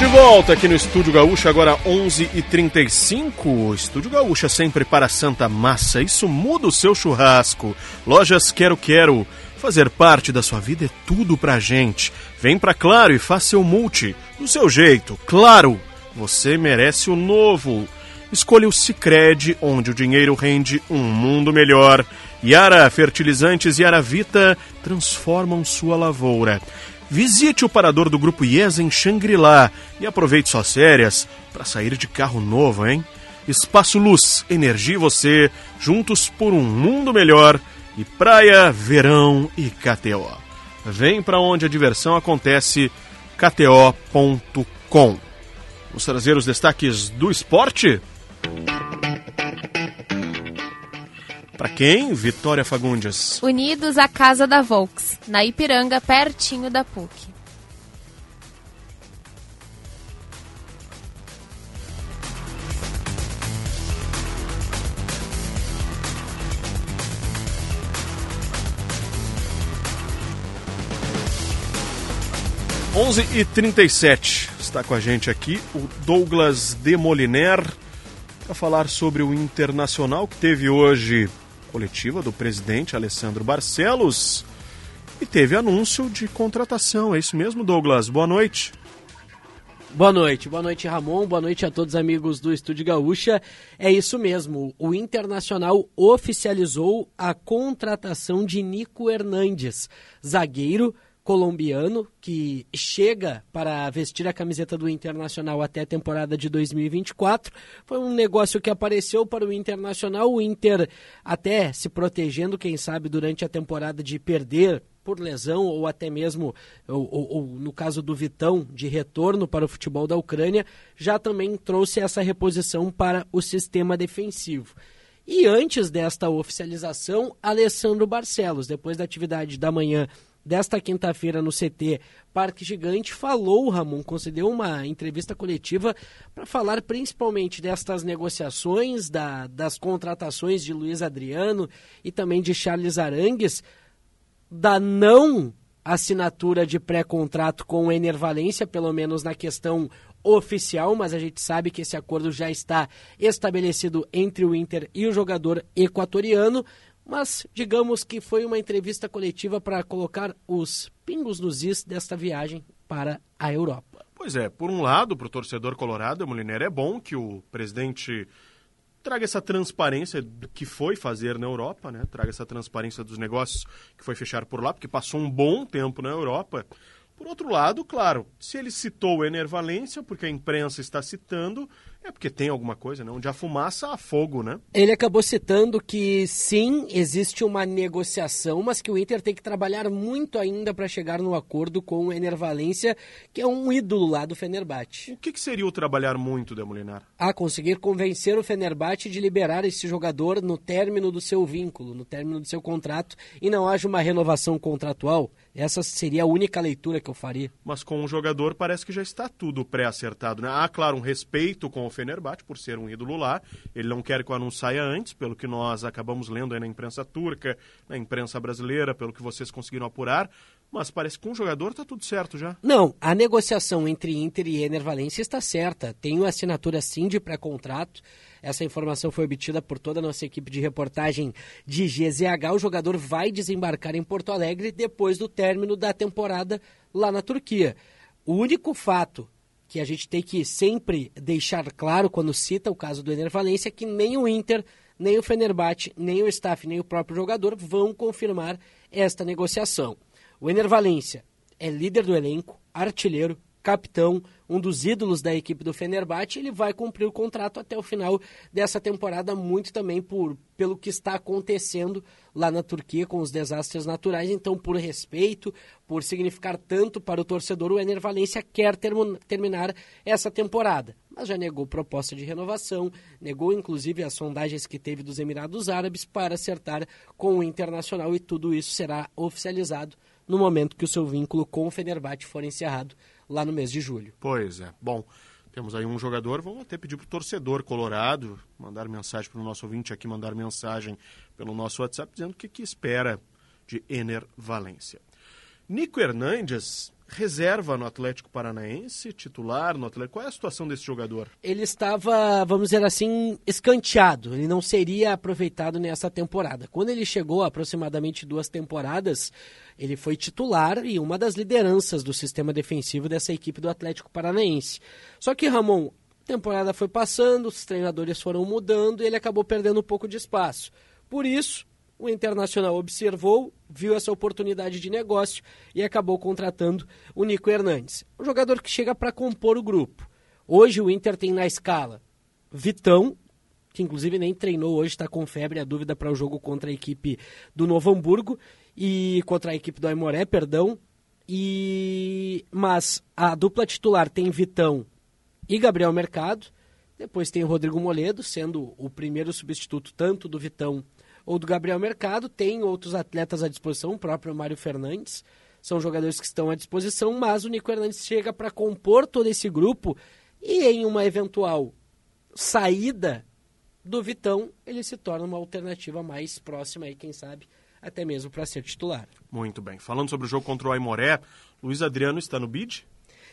De volta aqui no Estúdio Gaúcha, agora 11h35. Estúdio Gaúcha sempre para Santa Massa. Isso muda o seu churrasco. Lojas Quero Quero. Fazer parte da sua vida é tudo pra gente. Vem pra Claro e faça seu multi. Do seu jeito. Claro, você merece o novo. Escolha o Cicred, onde o dinheiro rende um mundo melhor. Yara Fertilizantes e Yara Vita transformam sua lavoura. Visite o parador do Grupo IES em Xangri-Lá e aproveite suas férias para sair de carro novo, hein? Espaço Luz, energia e você, juntos por um mundo melhor e praia, verão e KTO. Vem para onde a diversão acontece, kto.com. Vamos trazer os destaques do esporte? Para quem? Vitória Fagundes. Unidos à Casa da Volks, na Ipiranga, pertinho da PUC. Onze e trinta está com a gente aqui o Douglas Demoliner para falar sobre o Internacional que teve hoje coletiva do presidente Alessandro Barcelos e teve anúncio de contratação. É isso mesmo, Douglas? Boa noite. Boa noite, boa noite Ramon, boa noite a todos os amigos do Estúdio Gaúcha. É isso mesmo, o Internacional oficializou a contratação de Nico Hernandes, zagueiro colombiano que chega para vestir a camiseta do Internacional até a temporada de 2024. Foi um negócio que apareceu para o Internacional, o Inter até se protegendo, quem sabe, durante a temporada de perder por lesão ou até mesmo, ou, ou, ou, no caso do Vitão, de retorno para o futebol da Ucrânia, já também trouxe essa reposição para o sistema defensivo. E antes desta oficialização, Alessandro Barcelos, depois da atividade da manhã desta quinta-feira no CT Parque Gigante, falou, Ramon, concedeu uma entrevista coletiva para falar principalmente destas negociações, da, das contratações de Luiz Adriano e também de Charles Arangues, da não assinatura de pré-contrato com o Enervalência, pelo menos na questão oficial, mas a gente sabe que esse acordo já está estabelecido entre o Inter e o jogador equatoriano mas digamos que foi uma entrevista coletiva para colocar os pingos nos is desta viagem para a Europa. Pois é, por um lado, para o torcedor colorado, Moliner, é bom que o presidente traga essa transparência do que foi fazer na Europa, né? Traga essa transparência dos negócios que foi fechar por lá, porque passou um bom tempo na Europa. Por outro lado, claro, se ele citou o Enervalência, porque a imprensa está citando, é porque tem alguma coisa, né? Onde há fumaça, há fogo, né? Ele acabou citando que sim, existe uma negociação, mas que o Inter tem que trabalhar muito ainda para chegar no acordo com o Enervalência, que é um ídolo lá do Fenerbahçe. O que, que seria o trabalhar muito, Demolinar? Ah, conseguir convencer o Fenerbahçe de liberar esse jogador no término do seu vínculo, no término do seu contrato, e não haja uma renovação contratual. Essa seria a única leitura que eu faria. Mas com o jogador parece que já está tudo pré-acertado, né? Há, claro, um respeito com o ao Fenerbahçe por ser um ídolo lá. Ele não quer que o anúncio saia antes, pelo que nós acabamos lendo aí na imprensa turca, na imprensa brasileira, pelo que vocês conseguiram apurar. Mas parece que com o jogador está tudo certo já. Não, a negociação entre Inter e Ener Valência está certa. Tem assinatura sim de pré-contrato. Essa informação foi obtida por toda a nossa equipe de reportagem de GZH. O jogador vai desembarcar em Porto Alegre depois do término da temporada lá na Turquia. O único fato que a gente tem que sempre deixar claro quando cita o caso do Ener Valência é que nem o Inter, nem o Fenerbahçe, nem o staff, nem o próprio jogador vão confirmar esta negociação. O Ener Valência é líder do elenco, artilheiro, capitão, um dos ídolos da equipe do Fenerbahçe, ele vai cumprir o contrato até o final dessa temporada, muito também por pelo que está acontecendo lá na Turquia com os desastres naturais. Então, por respeito, por significar tanto para o torcedor, o Ener Valência quer terminar essa temporada. Mas já negou proposta de renovação, negou inclusive as sondagens que teve dos Emirados Árabes para acertar com o Internacional e tudo isso será oficializado no momento que o seu vínculo com o Fenerbahçe for encerrado lá no mês de julho. Pois é. Bom, temos aí um jogador, vamos até pedir para o torcedor colorado mandar mensagem para o nosso ouvinte aqui, mandar mensagem pelo nosso WhatsApp dizendo o que, que espera de Ener Valência. Nico Hernandes reserva no Atlético Paranaense, titular no Atlético. Qual é a situação desse jogador? Ele estava, vamos dizer assim, escanteado. Ele não seria aproveitado nessa temporada. Quando ele chegou, aproximadamente duas temporadas, ele foi titular e uma das lideranças do sistema defensivo dessa equipe do Atlético Paranaense. Só que, Ramon, a temporada foi passando, os treinadores foram mudando e ele acabou perdendo um pouco de espaço. Por isso, o Internacional observou, viu essa oportunidade de negócio e acabou contratando o Nico Hernandes. Um jogador que chega para compor o grupo. Hoje o Inter tem na escala Vitão, que inclusive nem treinou hoje, está com febre, a dúvida para o jogo contra a equipe do Novo Hamburgo e contra a equipe do Aimoré, perdão. E mas a dupla titular tem Vitão e Gabriel Mercado. Depois tem o Rodrigo Moledo, sendo o primeiro substituto tanto do Vitão ou do Gabriel Mercado. Tem outros atletas à disposição, o próprio Mário Fernandes. São jogadores que estão à disposição, mas o Nico Hernandes chega para compor todo esse grupo e em uma eventual saída do Vitão, ele se torna uma alternativa mais próxima aí, quem sabe, até mesmo para ser titular. Muito bem. Falando sobre o jogo contra o Aimoré, Luiz Adriano está no bid?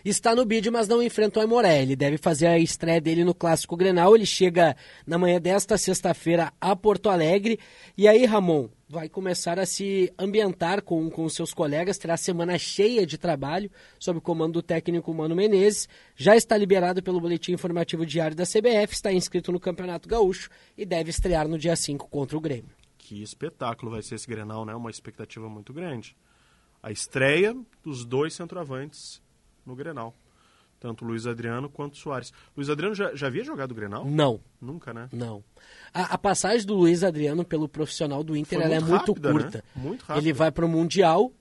Está no bid, mas não enfrenta o Aimoré. Ele deve fazer a estreia dele no Clássico Grenal. Ele chega na manhã desta sexta-feira a Porto Alegre. E aí, Ramon, vai começar a se ambientar com, com seus colegas, terá semana cheia de trabalho sob o comando do técnico Mano Menezes. Já está liberado pelo Boletim Informativo Diário da CBF, está inscrito no Campeonato Gaúcho e deve estrear no dia 5 contra o Grêmio. Que espetáculo vai ser esse Grenal, né? Uma expectativa muito grande. A estreia dos dois centroavantes no Grenal. Tanto Luiz Adriano quanto Soares. Luiz Adriano já, já havia jogado o Grenal? Não. Nunca, né? Não. A, a passagem do Luiz Adriano pelo profissional do Inter ela muito é muito rápida, curta. Né? Muito rápida. Ele vai para o Mundial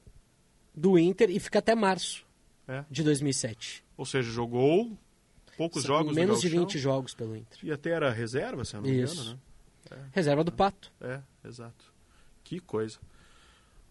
do Inter e fica até março é. de 2007. Ou seja, jogou poucos São jogos Menos de 20 jogos pelo Inter. E até era reserva, se eu não me engano, né? É. Reserva do Pato. É, exato. Que coisa.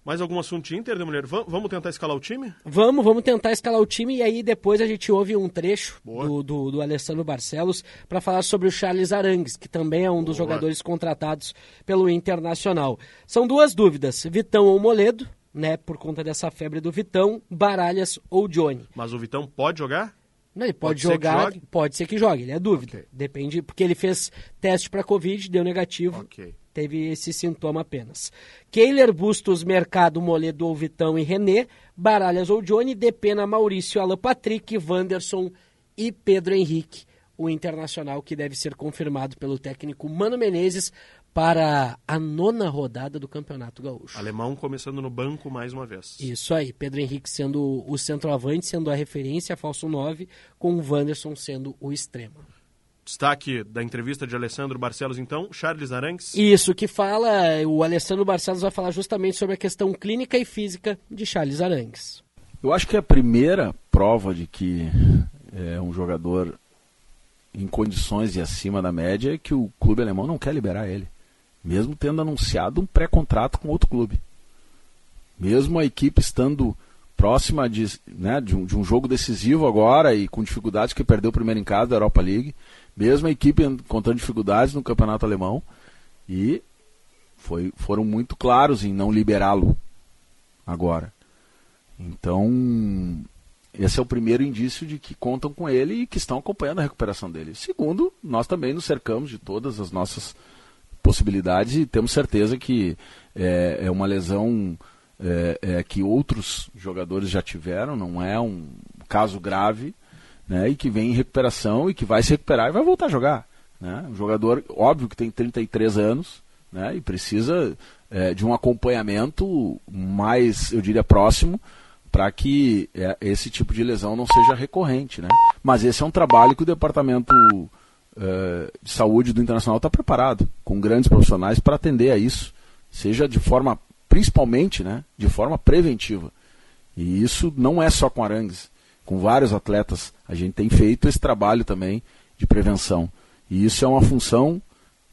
Mais algum assunto de Inter, de mulher? Vamos tentar escalar o time? Vamos, vamos tentar escalar o time e aí depois a gente ouve um trecho do, do, do, Alessandro Barcelos para falar sobre o Charles Arangues, que também é um dos Boa. jogadores contratados pelo Internacional. São duas dúvidas, Vitão ou Moledo, né, por conta dessa febre do Vitão, Baralhas ou Johnny. Mas o Vitão pode jogar? Não, ele pode, pode jogar, ser pode ser que jogue, ele é dúvida. Okay. Depende, porque ele fez teste para Covid, deu negativo. Ok teve esse sintoma apenas. Keiler, Bustos, Mercado, Moledo ou Vitão e René, Baralhas ou Johnny, Depena, Maurício, Alan Patrick, Wanderson e Pedro Henrique, o internacional que deve ser confirmado pelo técnico Mano Menezes para a nona rodada do Campeonato Gaúcho. Alemão começando no banco mais uma vez. Isso aí, Pedro Henrique sendo o centroavante, sendo a referência, falso 9, com o Wanderson sendo o extremo destaque da entrevista de Alessandro Barcelos, então, Charles Arangues. Isso, que fala, o Alessandro Barcelos vai falar justamente sobre a questão clínica e física de Charles Arangues. Eu acho que a primeira prova de que é um jogador em condições e acima da média é que o clube alemão não quer liberar ele, mesmo tendo anunciado um pré-contrato com outro clube. Mesmo a equipe estando próxima de, né, de, um, de um jogo decisivo agora e com dificuldades que perdeu o primeiro em casa da Europa League. Mesmo a equipe encontrando dificuldades no campeonato alemão e foi, foram muito claros em não liberá-lo agora. Então, esse é o primeiro indício de que contam com ele e que estão acompanhando a recuperação dele. Segundo, nós também nos cercamos de todas as nossas possibilidades e temos certeza que é, é uma lesão é, é, que outros jogadores já tiveram, não é um caso grave, né, e que vem em recuperação e que vai se recuperar e vai voltar a jogar. Né? Um jogador, óbvio que tem 33 anos né, e precisa é, de um acompanhamento mais, eu diria, próximo para que é, esse tipo de lesão não seja recorrente. Né? Mas esse é um trabalho que o Departamento é, de Saúde do Internacional está preparado, com grandes profissionais, para atender a isso, seja de forma, principalmente, né, de forma preventiva. E isso não é só com Arangues, com vários atletas a gente tem feito esse trabalho também de prevenção. E isso é uma função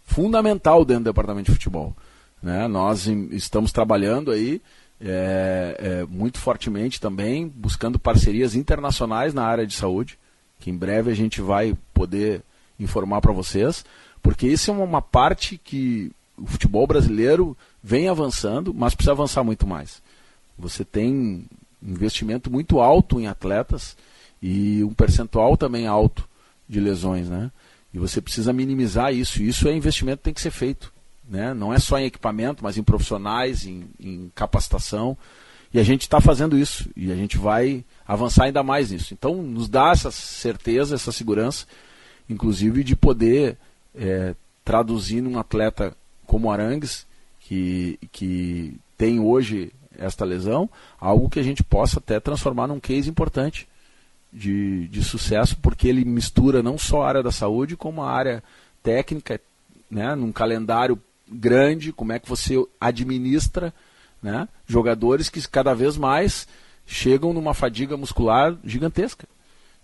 fundamental dentro do departamento de futebol. Né? Nós estamos trabalhando aí é, é, muito fortemente também, buscando parcerias internacionais na área de saúde, que em breve a gente vai poder informar para vocês, porque isso é uma parte que o futebol brasileiro vem avançando, mas precisa avançar muito mais. Você tem investimento muito alto em atletas e um percentual também alto de lesões, né? E você precisa minimizar isso. Isso é investimento que tem que ser feito. Né? Não é só em equipamento, mas em profissionais, em, em capacitação. E a gente está fazendo isso e a gente vai avançar ainda mais nisso. Então, nos dá essa certeza, essa segurança, inclusive de poder é, traduzir num atleta como Arangues, que, que tem hoje esta lesão, algo que a gente possa até transformar num case importante de, de sucesso, porque ele mistura não só a área da saúde, como a área técnica, né, num calendário grande, como é que você administra né, jogadores que cada vez mais chegam numa fadiga muscular gigantesca,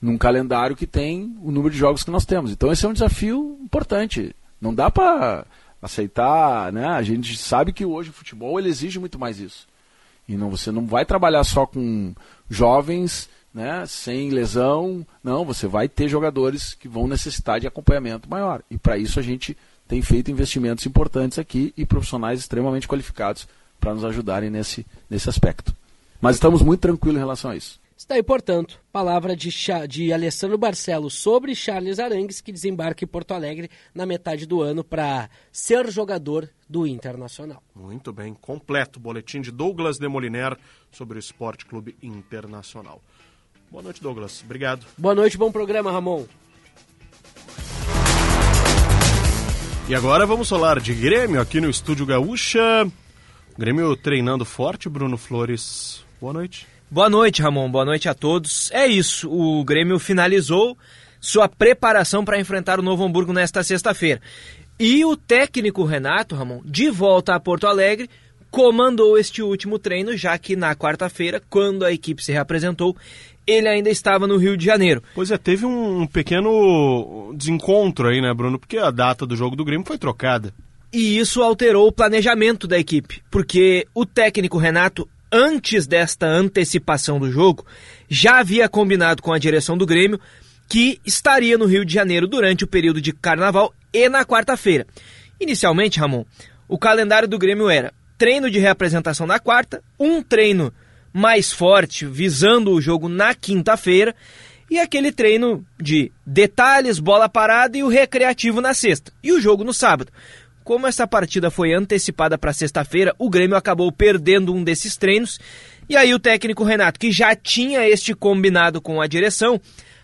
num calendário que tem o número de jogos que nós temos. Então esse é um desafio importante. Não dá para aceitar, né? A gente sabe que hoje o futebol ele exige muito mais isso. E não, você não vai trabalhar só com jovens, né, sem lesão. Não, você vai ter jogadores que vão necessitar de acompanhamento maior. E para isso a gente tem feito investimentos importantes aqui e profissionais extremamente qualificados para nos ajudarem nesse, nesse aspecto. Mas estamos muito tranquilos em relação a isso. Está aí, portanto, palavra de, de Alessandro Barcelos sobre Charles Arangues, que desembarca em Porto Alegre na metade do ano para ser jogador do Internacional. Muito bem, completo boletim de Douglas Demoliner sobre o Esporte Clube Internacional. Boa noite, Douglas. Obrigado. Boa noite, bom programa, Ramon. E agora vamos falar de Grêmio aqui no Estúdio Gaúcha. Grêmio treinando forte, Bruno Flores. Boa noite. Boa noite, Ramon. Boa noite a todos. É isso, o Grêmio finalizou sua preparação para enfrentar o Novo Hamburgo nesta sexta-feira. E o técnico Renato, Ramon, de volta a Porto Alegre, comandou este último treino, já que na quarta-feira, quando a equipe se reapresentou, ele ainda estava no Rio de Janeiro. Pois é, teve um pequeno desencontro aí, né, Bruno? Porque a data do jogo do Grêmio foi trocada. E isso alterou o planejamento da equipe, porque o técnico Renato, antes desta antecipação do jogo, já havia combinado com a direção do Grêmio que estaria no Rio de Janeiro durante o período de carnaval e na quarta-feira. Inicialmente, Ramon, o calendário do Grêmio era treino de reapresentação na quarta, um treino mais forte, visando o jogo na quinta-feira, e aquele treino de detalhes, bola parada e o recreativo na sexta, e o jogo no sábado. Como essa partida foi antecipada para sexta-feira, o Grêmio acabou perdendo um desses treinos, e aí o técnico Renato, que já tinha este combinado com a direção,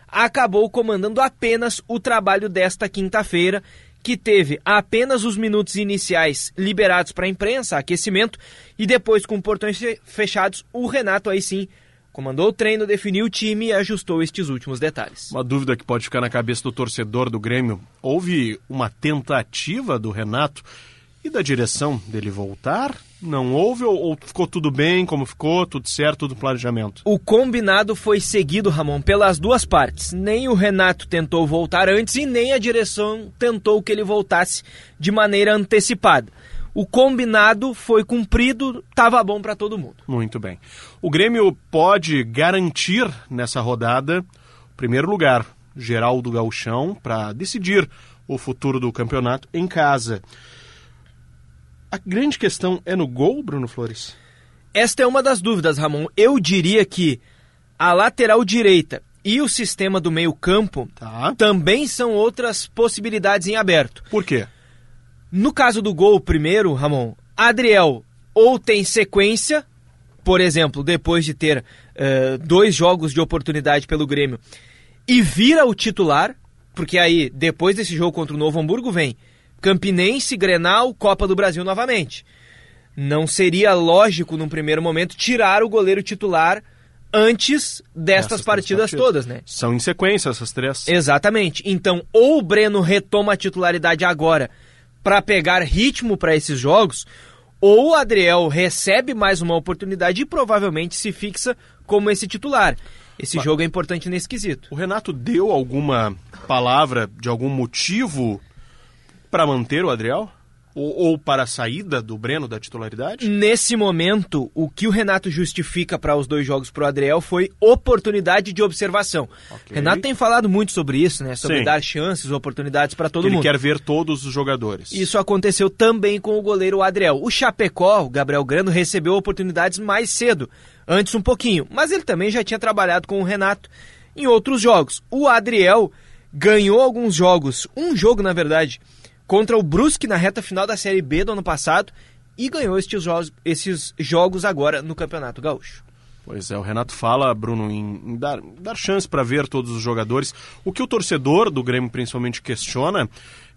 acabou comandando apenas o trabalho desta quinta-feira que teve apenas os minutos iniciais liberados para a imprensa, aquecimento, e depois com portões fechados, o Renato aí sim comandou o treino, definiu o time e ajustou estes últimos detalhes. Uma dúvida que pode ficar na cabeça do torcedor do Grêmio: houve uma tentativa do Renato e da direção dele voltar? Não houve ou, ou, ficou tudo bem, como ficou, tudo certo, tudo planejamento? O combinado foi seguido, Ramon, pelas duas partes. Nem o Renato tentou voltar antes e nem a direção tentou que ele voltasse de maneira antecipada. O combinado foi cumprido, estava bom para todo mundo. Muito bem. O Grêmio pode garantir nessa rodada o primeiro lugar geral do Gauchão para decidir o futuro do campeonato em casa. A grande questão é no gol, Bruno Flores? Esta é uma das dúvidas, Ramon. Eu diria que a lateral direita e o sistema do meio-campo tá. também são outras possibilidades em aberto. Por quê? No caso do gol primeiro, Ramon, Adriel ou tem sequência, por exemplo, depois de ter uh, dois jogos de oportunidade pelo Grêmio, e vira o titular, porque aí, depois desse jogo contra o Novo Hamburgo, vem Campinense, Grenal, Copa do Brasil novamente. Não seria lógico, num primeiro momento, tirar o goleiro titular antes destas partidas, partidas, todas, né? São em sequência essas três. Exatamente. Então, ou o Breno retoma a titularidade agora para pegar ritmo para esses jogos, ou o Adriel recebe mais uma oportunidade e provavelmente se fixa como esse titular. Esse Mas, jogo é importante nesse quesito. O Renato deu alguma palavra de algum motivo para manter o Adriel? Ou, ou, para a saída do Breno da titularidade? Nesse momento, o que o Renato justifica para os dois jogos para o Adriel foi oportunidade de observação. Okay. Renato tem falado muito sobre isso, né? Sobre Sim. dar chances, oportunidades para todo que mundo. Ele quer ver todos os jogadores. Isso aconteceu também com o goleiro Adriel. O Chapecó, o Gabriel Grano, recebeu oportunidades mais cedo, antes um pouquinho, mas ele também já tinha trabalhado com o Renato em outros jogos. O Adriel ganhou alguns jogos, um jogo na verdade contra o Brusque na reta final da Série B do ano passado e ganhou estes jogos, esses jogos agora no Campeonato Gaúcho. Pois é, o Renato fala, Bruno, em, dar, dar chance para ver todos os jogadores. O que o torcedor do Grêmio principalmente questiona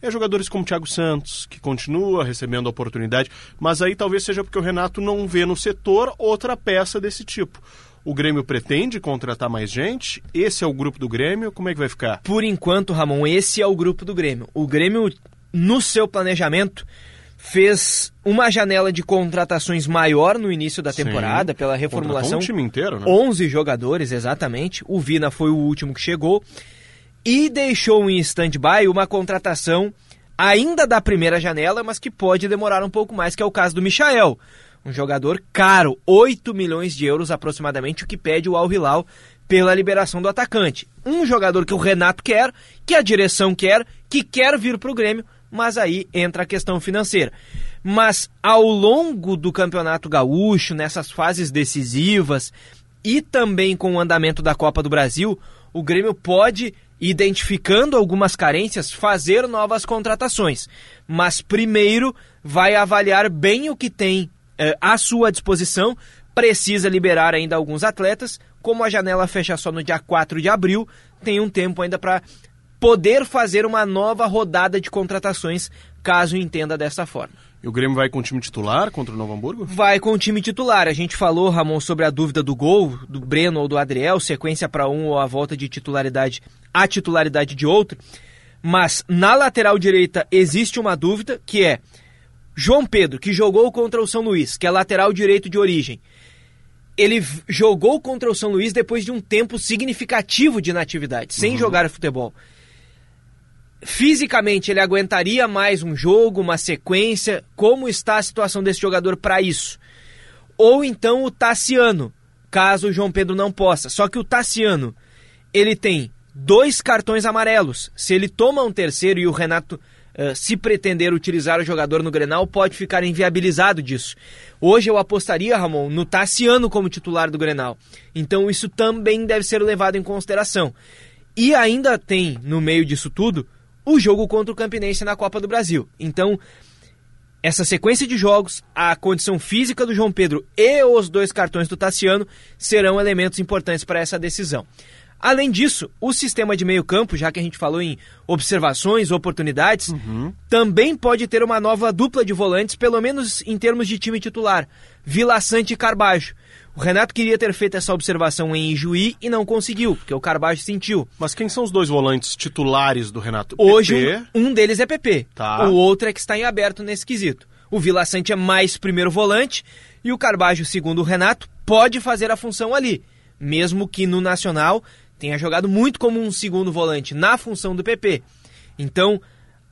é jogadores como Thiago Santos, que continua recebendo a oportunidade, mas aí talvez seja porque o Renato não vê no setor outra peça desse tipo. O Grêmio pretende contratar mais gente? Esse é o grupo do Grêmio? Como é que vai ficar? Por enquanto, Ramon, esse é o grupo do Grêmio. O Grêmio no seu planejamento, fez uma janela de contratações maior no início da temporada Sim. pela reformulação. Um time inteiro, né? 11 jogadores, exatamente. O Vina foi o último que chegou. E deixou em stand-by uma contratação ainda da primeira janela, mas que pode demorar um pouco mais, que é o caso do Michael. Um jogador caro, 8 milhões de euros aproximadamente, o que pede o Al Hilal pela liberação do atacante. Um jogador que o Renato quer, que a direção quer, que quer vir para o Grêmio, mas aí entra a questão financeira. Mas ao longo do Campeonato Gaúcho, nessas fases decisivas e também com o andamento da Copa do Brasil, o Grêmio pode, identificando algumas carências, fazer novas contratações. Mas primeiro vai avaliar bem o que tem eh, à sua disposição, precisa liberar ainda alguns atletas. Como a janela fecha só no dia 4 de abril, tem um tempo ainda para poder fazer uma nova rodada de contratações, caso entenda dessa forma. E o Grêmio vai com o time titular contra o Novo Hamburgo? Vai com o time titular. A gente falou, Ramon, sobre a dúvida do gol, do Breno ou do Adriel, sequência para um ou a volta de titularidade a titularidade de outro. Mas na lateral direita existe uma dúvida que é João Pedro, que jogou contra o São Luís, que é lateral direito de origem. Ele jogou contra o São Luís depois de um tempo significativo de inatividade, sem uhum. jogar futebol fisicamente ele aguentaria mais um jogo, uma sequência? Como está a situação desse jogador para isso? Ou então o Tassiano, caso o João Pedro não possa. Só que o Tassiano, ele tem dois cartões amarelos. Se ele toma um terceiro e o Renato, uh, se pretender utilizar o jogador no Grenal, pode ficar inviabilizado disso. Hoje eu apostaria, Ramon, no Tassiano como titular do Grenal. Então isso também deve ser levado em consideração. E ainda tem, no meio disso tudo, o jogo contra o Campinense na Copa do Brasil. Então, essa sequência de jogos, a condição física do João Pedro e os dois cartões do Tassiano serão elementos importantes para essa decisão. Além disso, o sistema de meio-campo, já que a gente falou em observações, oportunidades, uhum. também pode ter uma nova dupla de volantes, pelo menos em termos de time titular: Vila Sante e Carbajo. O Renato queria ter feito essa observação em Juí e não conseguiu, porque o Carbajo sentiu. Mas quem são os dois volantes titulares do Renato? Hoje, um, um, deles é PP. Tá. O outro é que está em aberto nesse quesito. O Vila Sante é mais primeiro volante e o Carbajo, segundo o Renato, pode fazer a função ali. Mesmo que no Nacional tenha jogado muito como um segundo volante na função do PP. Então,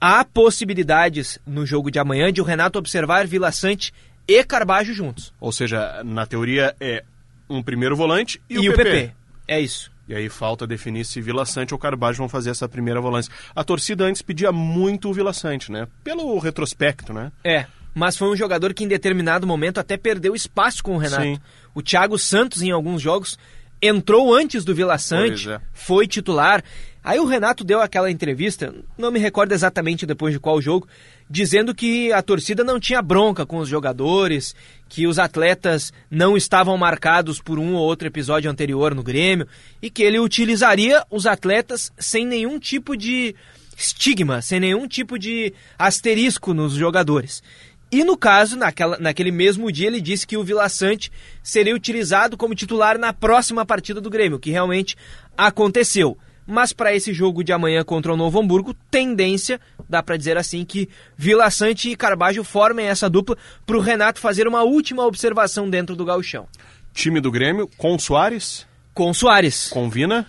há possibilidades no jogo de amanhã de o Renato observar Vila Sante e Carbajo juntos. Ou seja, na teoria é um primeiro volante e, E o o PP. PP. É isso. E aí falta definir se Vila Sante ou Carbajo vão fazer essa primeira volância. A torcida antes pedia muito o Vila Sante, né? Pelo retrospecto, né? É, mas foi um jogador que em determinado momento até perdeu espaço com o Renato. Sim. O Thiago Santos, em alguns jogos, entrou antes do Vila Sante, é. foi titular. Aí o Renato deu aquela entrevista, não me recordo exatamente depois de qual jogo, dizendo que a torcida não tinha bronca com os jogadores, que os atletas não estavam marcados por um ou outro episódio anterior no Grêmio e que ele utilizaria os atletas sem nenhum tipo de estigma, sem nenhum tipo de asterisco nos jogadores. E no caso, naquela, naquele mesmo dia, ele disse que o Vila Sante seria utilizado como titular na próxima partida do Grêmio, que realmente aconteceu. Mas para esse jogo de amanhã contra o Novo Hamburgo, tendência, dá para dizer assim, que Vila Sante e Carbajo formem essa dupla para o Renato fazer uma última observação dentro do gauchão. Time do Grêmio com Soares, Com Soares, com Vina.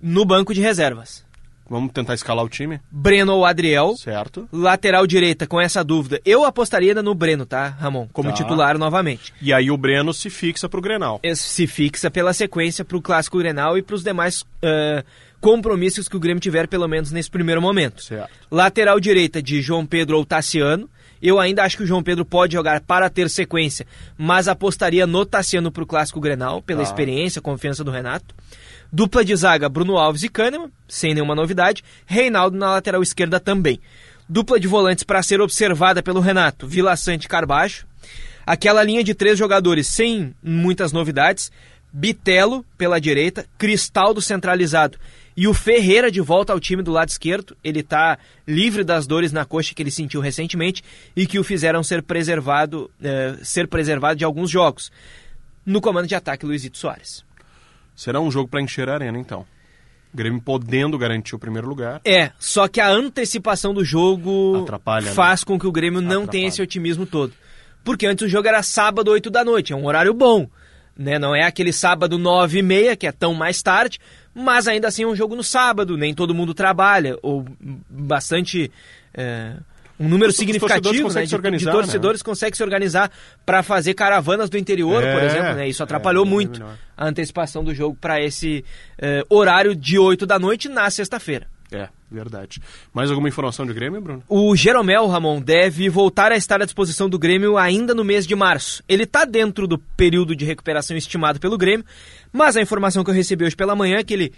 no banco de reservas. Vamos tentar escalar o time? Breno ou Adriel. Certo. Lateral direita, com essa dúvida. Eu apostaria no Breno, tá, Ramon? Como Tá. titular novamente. E aí o Breno se fixa pro Grenal. Se fixa pela sequência para o Clássico Grenal e para os demais eh, compromissos que o Grêmio tiver, pelo menos nesse primeiro momento. Certo. Lateral direita de João Pedro ou Tassiano. Eu ainda acho que o João Pedro pode jogar para ter sequência, mas apostaria no Tassiano para o Clássico Grenal, pela Tá. experiência, confiança do Renato. Dupla de zaga, Bruno Alves e Kahneman, sem nenhuma novidade. Reinaldo na lateral esquerda também. Dupla de volantes para ser observada pelo Renato, Vila Sante e Carbaixo. Aquela linha de três jogadores sem muitas novidades. Bitelo pela direita, Cristaldo centralizado e o Ferreira de volta ao time do lado esquerdo. Ele está livre das dores na coxa que ele sentiu recentemente e que o fizeram ser preservado, eh, ser preservado de alguns jogos. No comando de ataque, Luizito Soares. Será um jogo para encher a arena, então. O Grêmio podendo garantir o primeiro lugar. É, só que a antecipação do jogo Atrapalha, né? faz com que o Grêmio não tenha esse otimismo todo. Porque antes o jogo era sábado, 8 da noite, é um horário bom. Né? Não é aquele sábado 9 e meia, que é tão mais tarde, mas ainda assim é um jogo no sábado, nem todo mundo trabalha, ou bastante. é, um número Os- significativo né, de, organizar, de torcedores consegue se organizar para fazer caravanas do interior, por É, exemplo. Né? Isso atrapalhou é, é muito a antecipação do jogo para esse é, horário de 8 da noite na sexta-feira. É, verdade. Mais alguma informação de Grêmio, Bruno? O Jeromel, Ramon, deve voltar a estar à disposição do Grêmio ainda no mês de março. Ele está dentro do período de recuperação estimado pelo Grêmio, mas a informação que eu recebi hoje pela manhã é que ele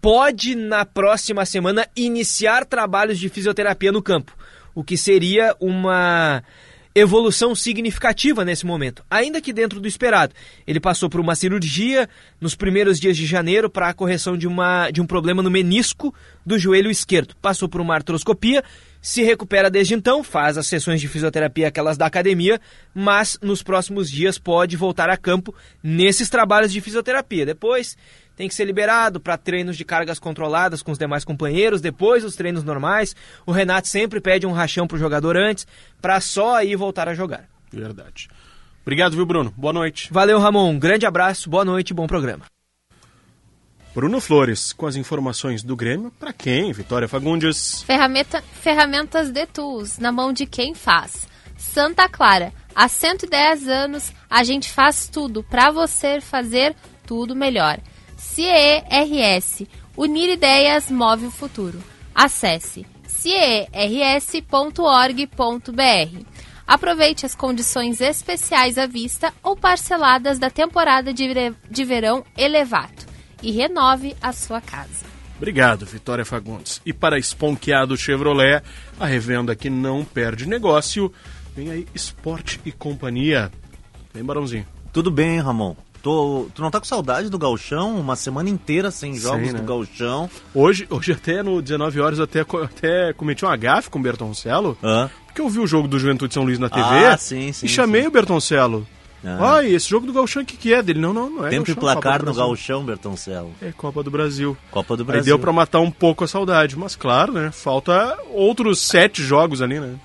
pode, na próxima semana, iniciar trabalhos de fisioterapia no campo, o que seria uma evolução significativa nesse momento, ainda que dentro do esperado. Ele passou por uma cirurgia nos primeiros dias de janeiro para a correção de, uma, de um problema no menisco do joelho esquerdo. Passou por uma artroscopia, se recupera desde então, faz as sessões de fisioterapia aquelas da academia, mas nos próximos dias pode voltar a campo nesses trabalhos de fisioterapia. Depois tem que ser liberado para treinos de cargas controladas com os demais companheiros, depois os treinos normais. O Renato sempre pede um rachão pro jogador antes, para só aí voltar a jogar. Verdade. Obrigado, viu, Bruno? Boa noite. Valeu, Ramon. Um grande abraço, boa noite e bom programa. Bruno Flores, com as informações do Grêmio. Para quem? Vitória Fagundes. Ferramenta, ferramentas de tools na mão de quem faz. Santa Clara, há 110 anos a gente faz tudo para você fazer tudo melhor. CERS, unir ideias move o futuro. Acesse ciers.org.br. Aproveite as condições especiais à vista ou parceladas da temporada de, verão Elevato e renove a sua casa. Obrigado, Vitória Fagundes. E para Esponqueado Chevrolet, a revenda que não perde negócio, vem aí Esporte e Companhia. Vem, Barãozinho. Tudo bem, Ramon. Tô, tu não tá com saudade do gauchão? Uma semana inteira sem jogos Sim, né? do gauchão. Hoje, hoje até no 19 horas eu até, até cometi um agafe com o Bertoncello. Porque eu vi o jogo do Juventude São Luís na TV Ah, sim, sim, e chamei o Bertoncello. Ah. Ai, esse jogo do Gauchão, o que, que é dele? Não, não, não é Tempo e Gauchão, Copa placar no Brasil. gauchão, Bertoncello. É Copa do Brasil. Copa do Aí Brasil. deu pra matar um pouco a saudade, mas claro, né? Falta outros sete jogos ali, né?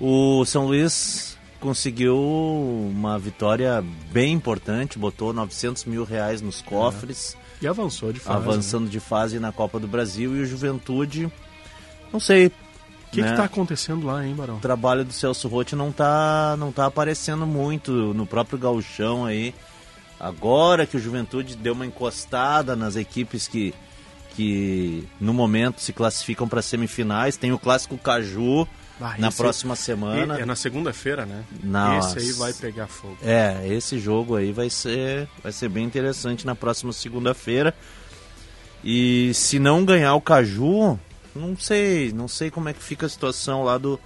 O São Luís conseguiu uma vitória bem importante, botou 900 mil reais nos cofres. E avançou de fase. Avançando de fase na Copa do Brasil. E o Juventude, não sei, O que está acontecendo lá, hein, Barão? O trabalho do Celso Rotti não tá, não tá aparecendo muito no próprio gauchão aí. Agora que o Juventude deu uma encostada nas equipes que, que no momento se classificam para semifinais, tem o clássico Caju Ah, na próxima semana. É na segunda-feira, né? Nossa. Esse aí vai pegar fogo. É, esse jogo aí vai ser, vai ser bem interessante na próxima segunda-feira. E se não ganhar o Caju, não sei, não sei como é que fica a situação lá do,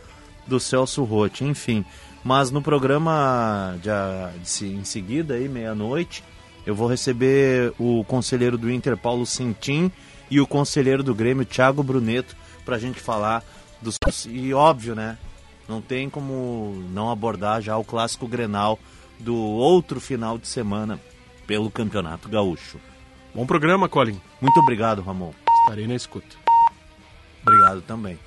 do Celso Rotti, enfim. Mas no programa de, a- de se- em seguida, aí, meia-noite, eu vou receber o conselheiro do Inter, Paulo Cintim, e o conselheiro do Grêmio, Thiago Bruneto, pra gente falar dos. E óbvio, né? Não tem como não abordar já o clássico Grenal do outro final de semana pelo Campeonato Gaúcho. Bom programa, Colin. Muito obrigado, Ramon. Estarei na escuta. Obrigado também.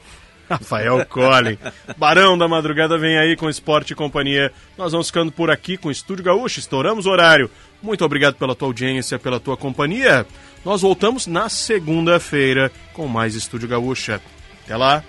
Rafael Colin. Barão da Madrugada vem aí com Esporte e Companhia. Nós vamos ficando por aqui com o Estúdio Gaúcho. Estouramos o horário. Muito obrigado pela tua audiência, pela tua companhia. Nós voltamos na segunda-feira com mais Estúdio Gaúcha. Até lá.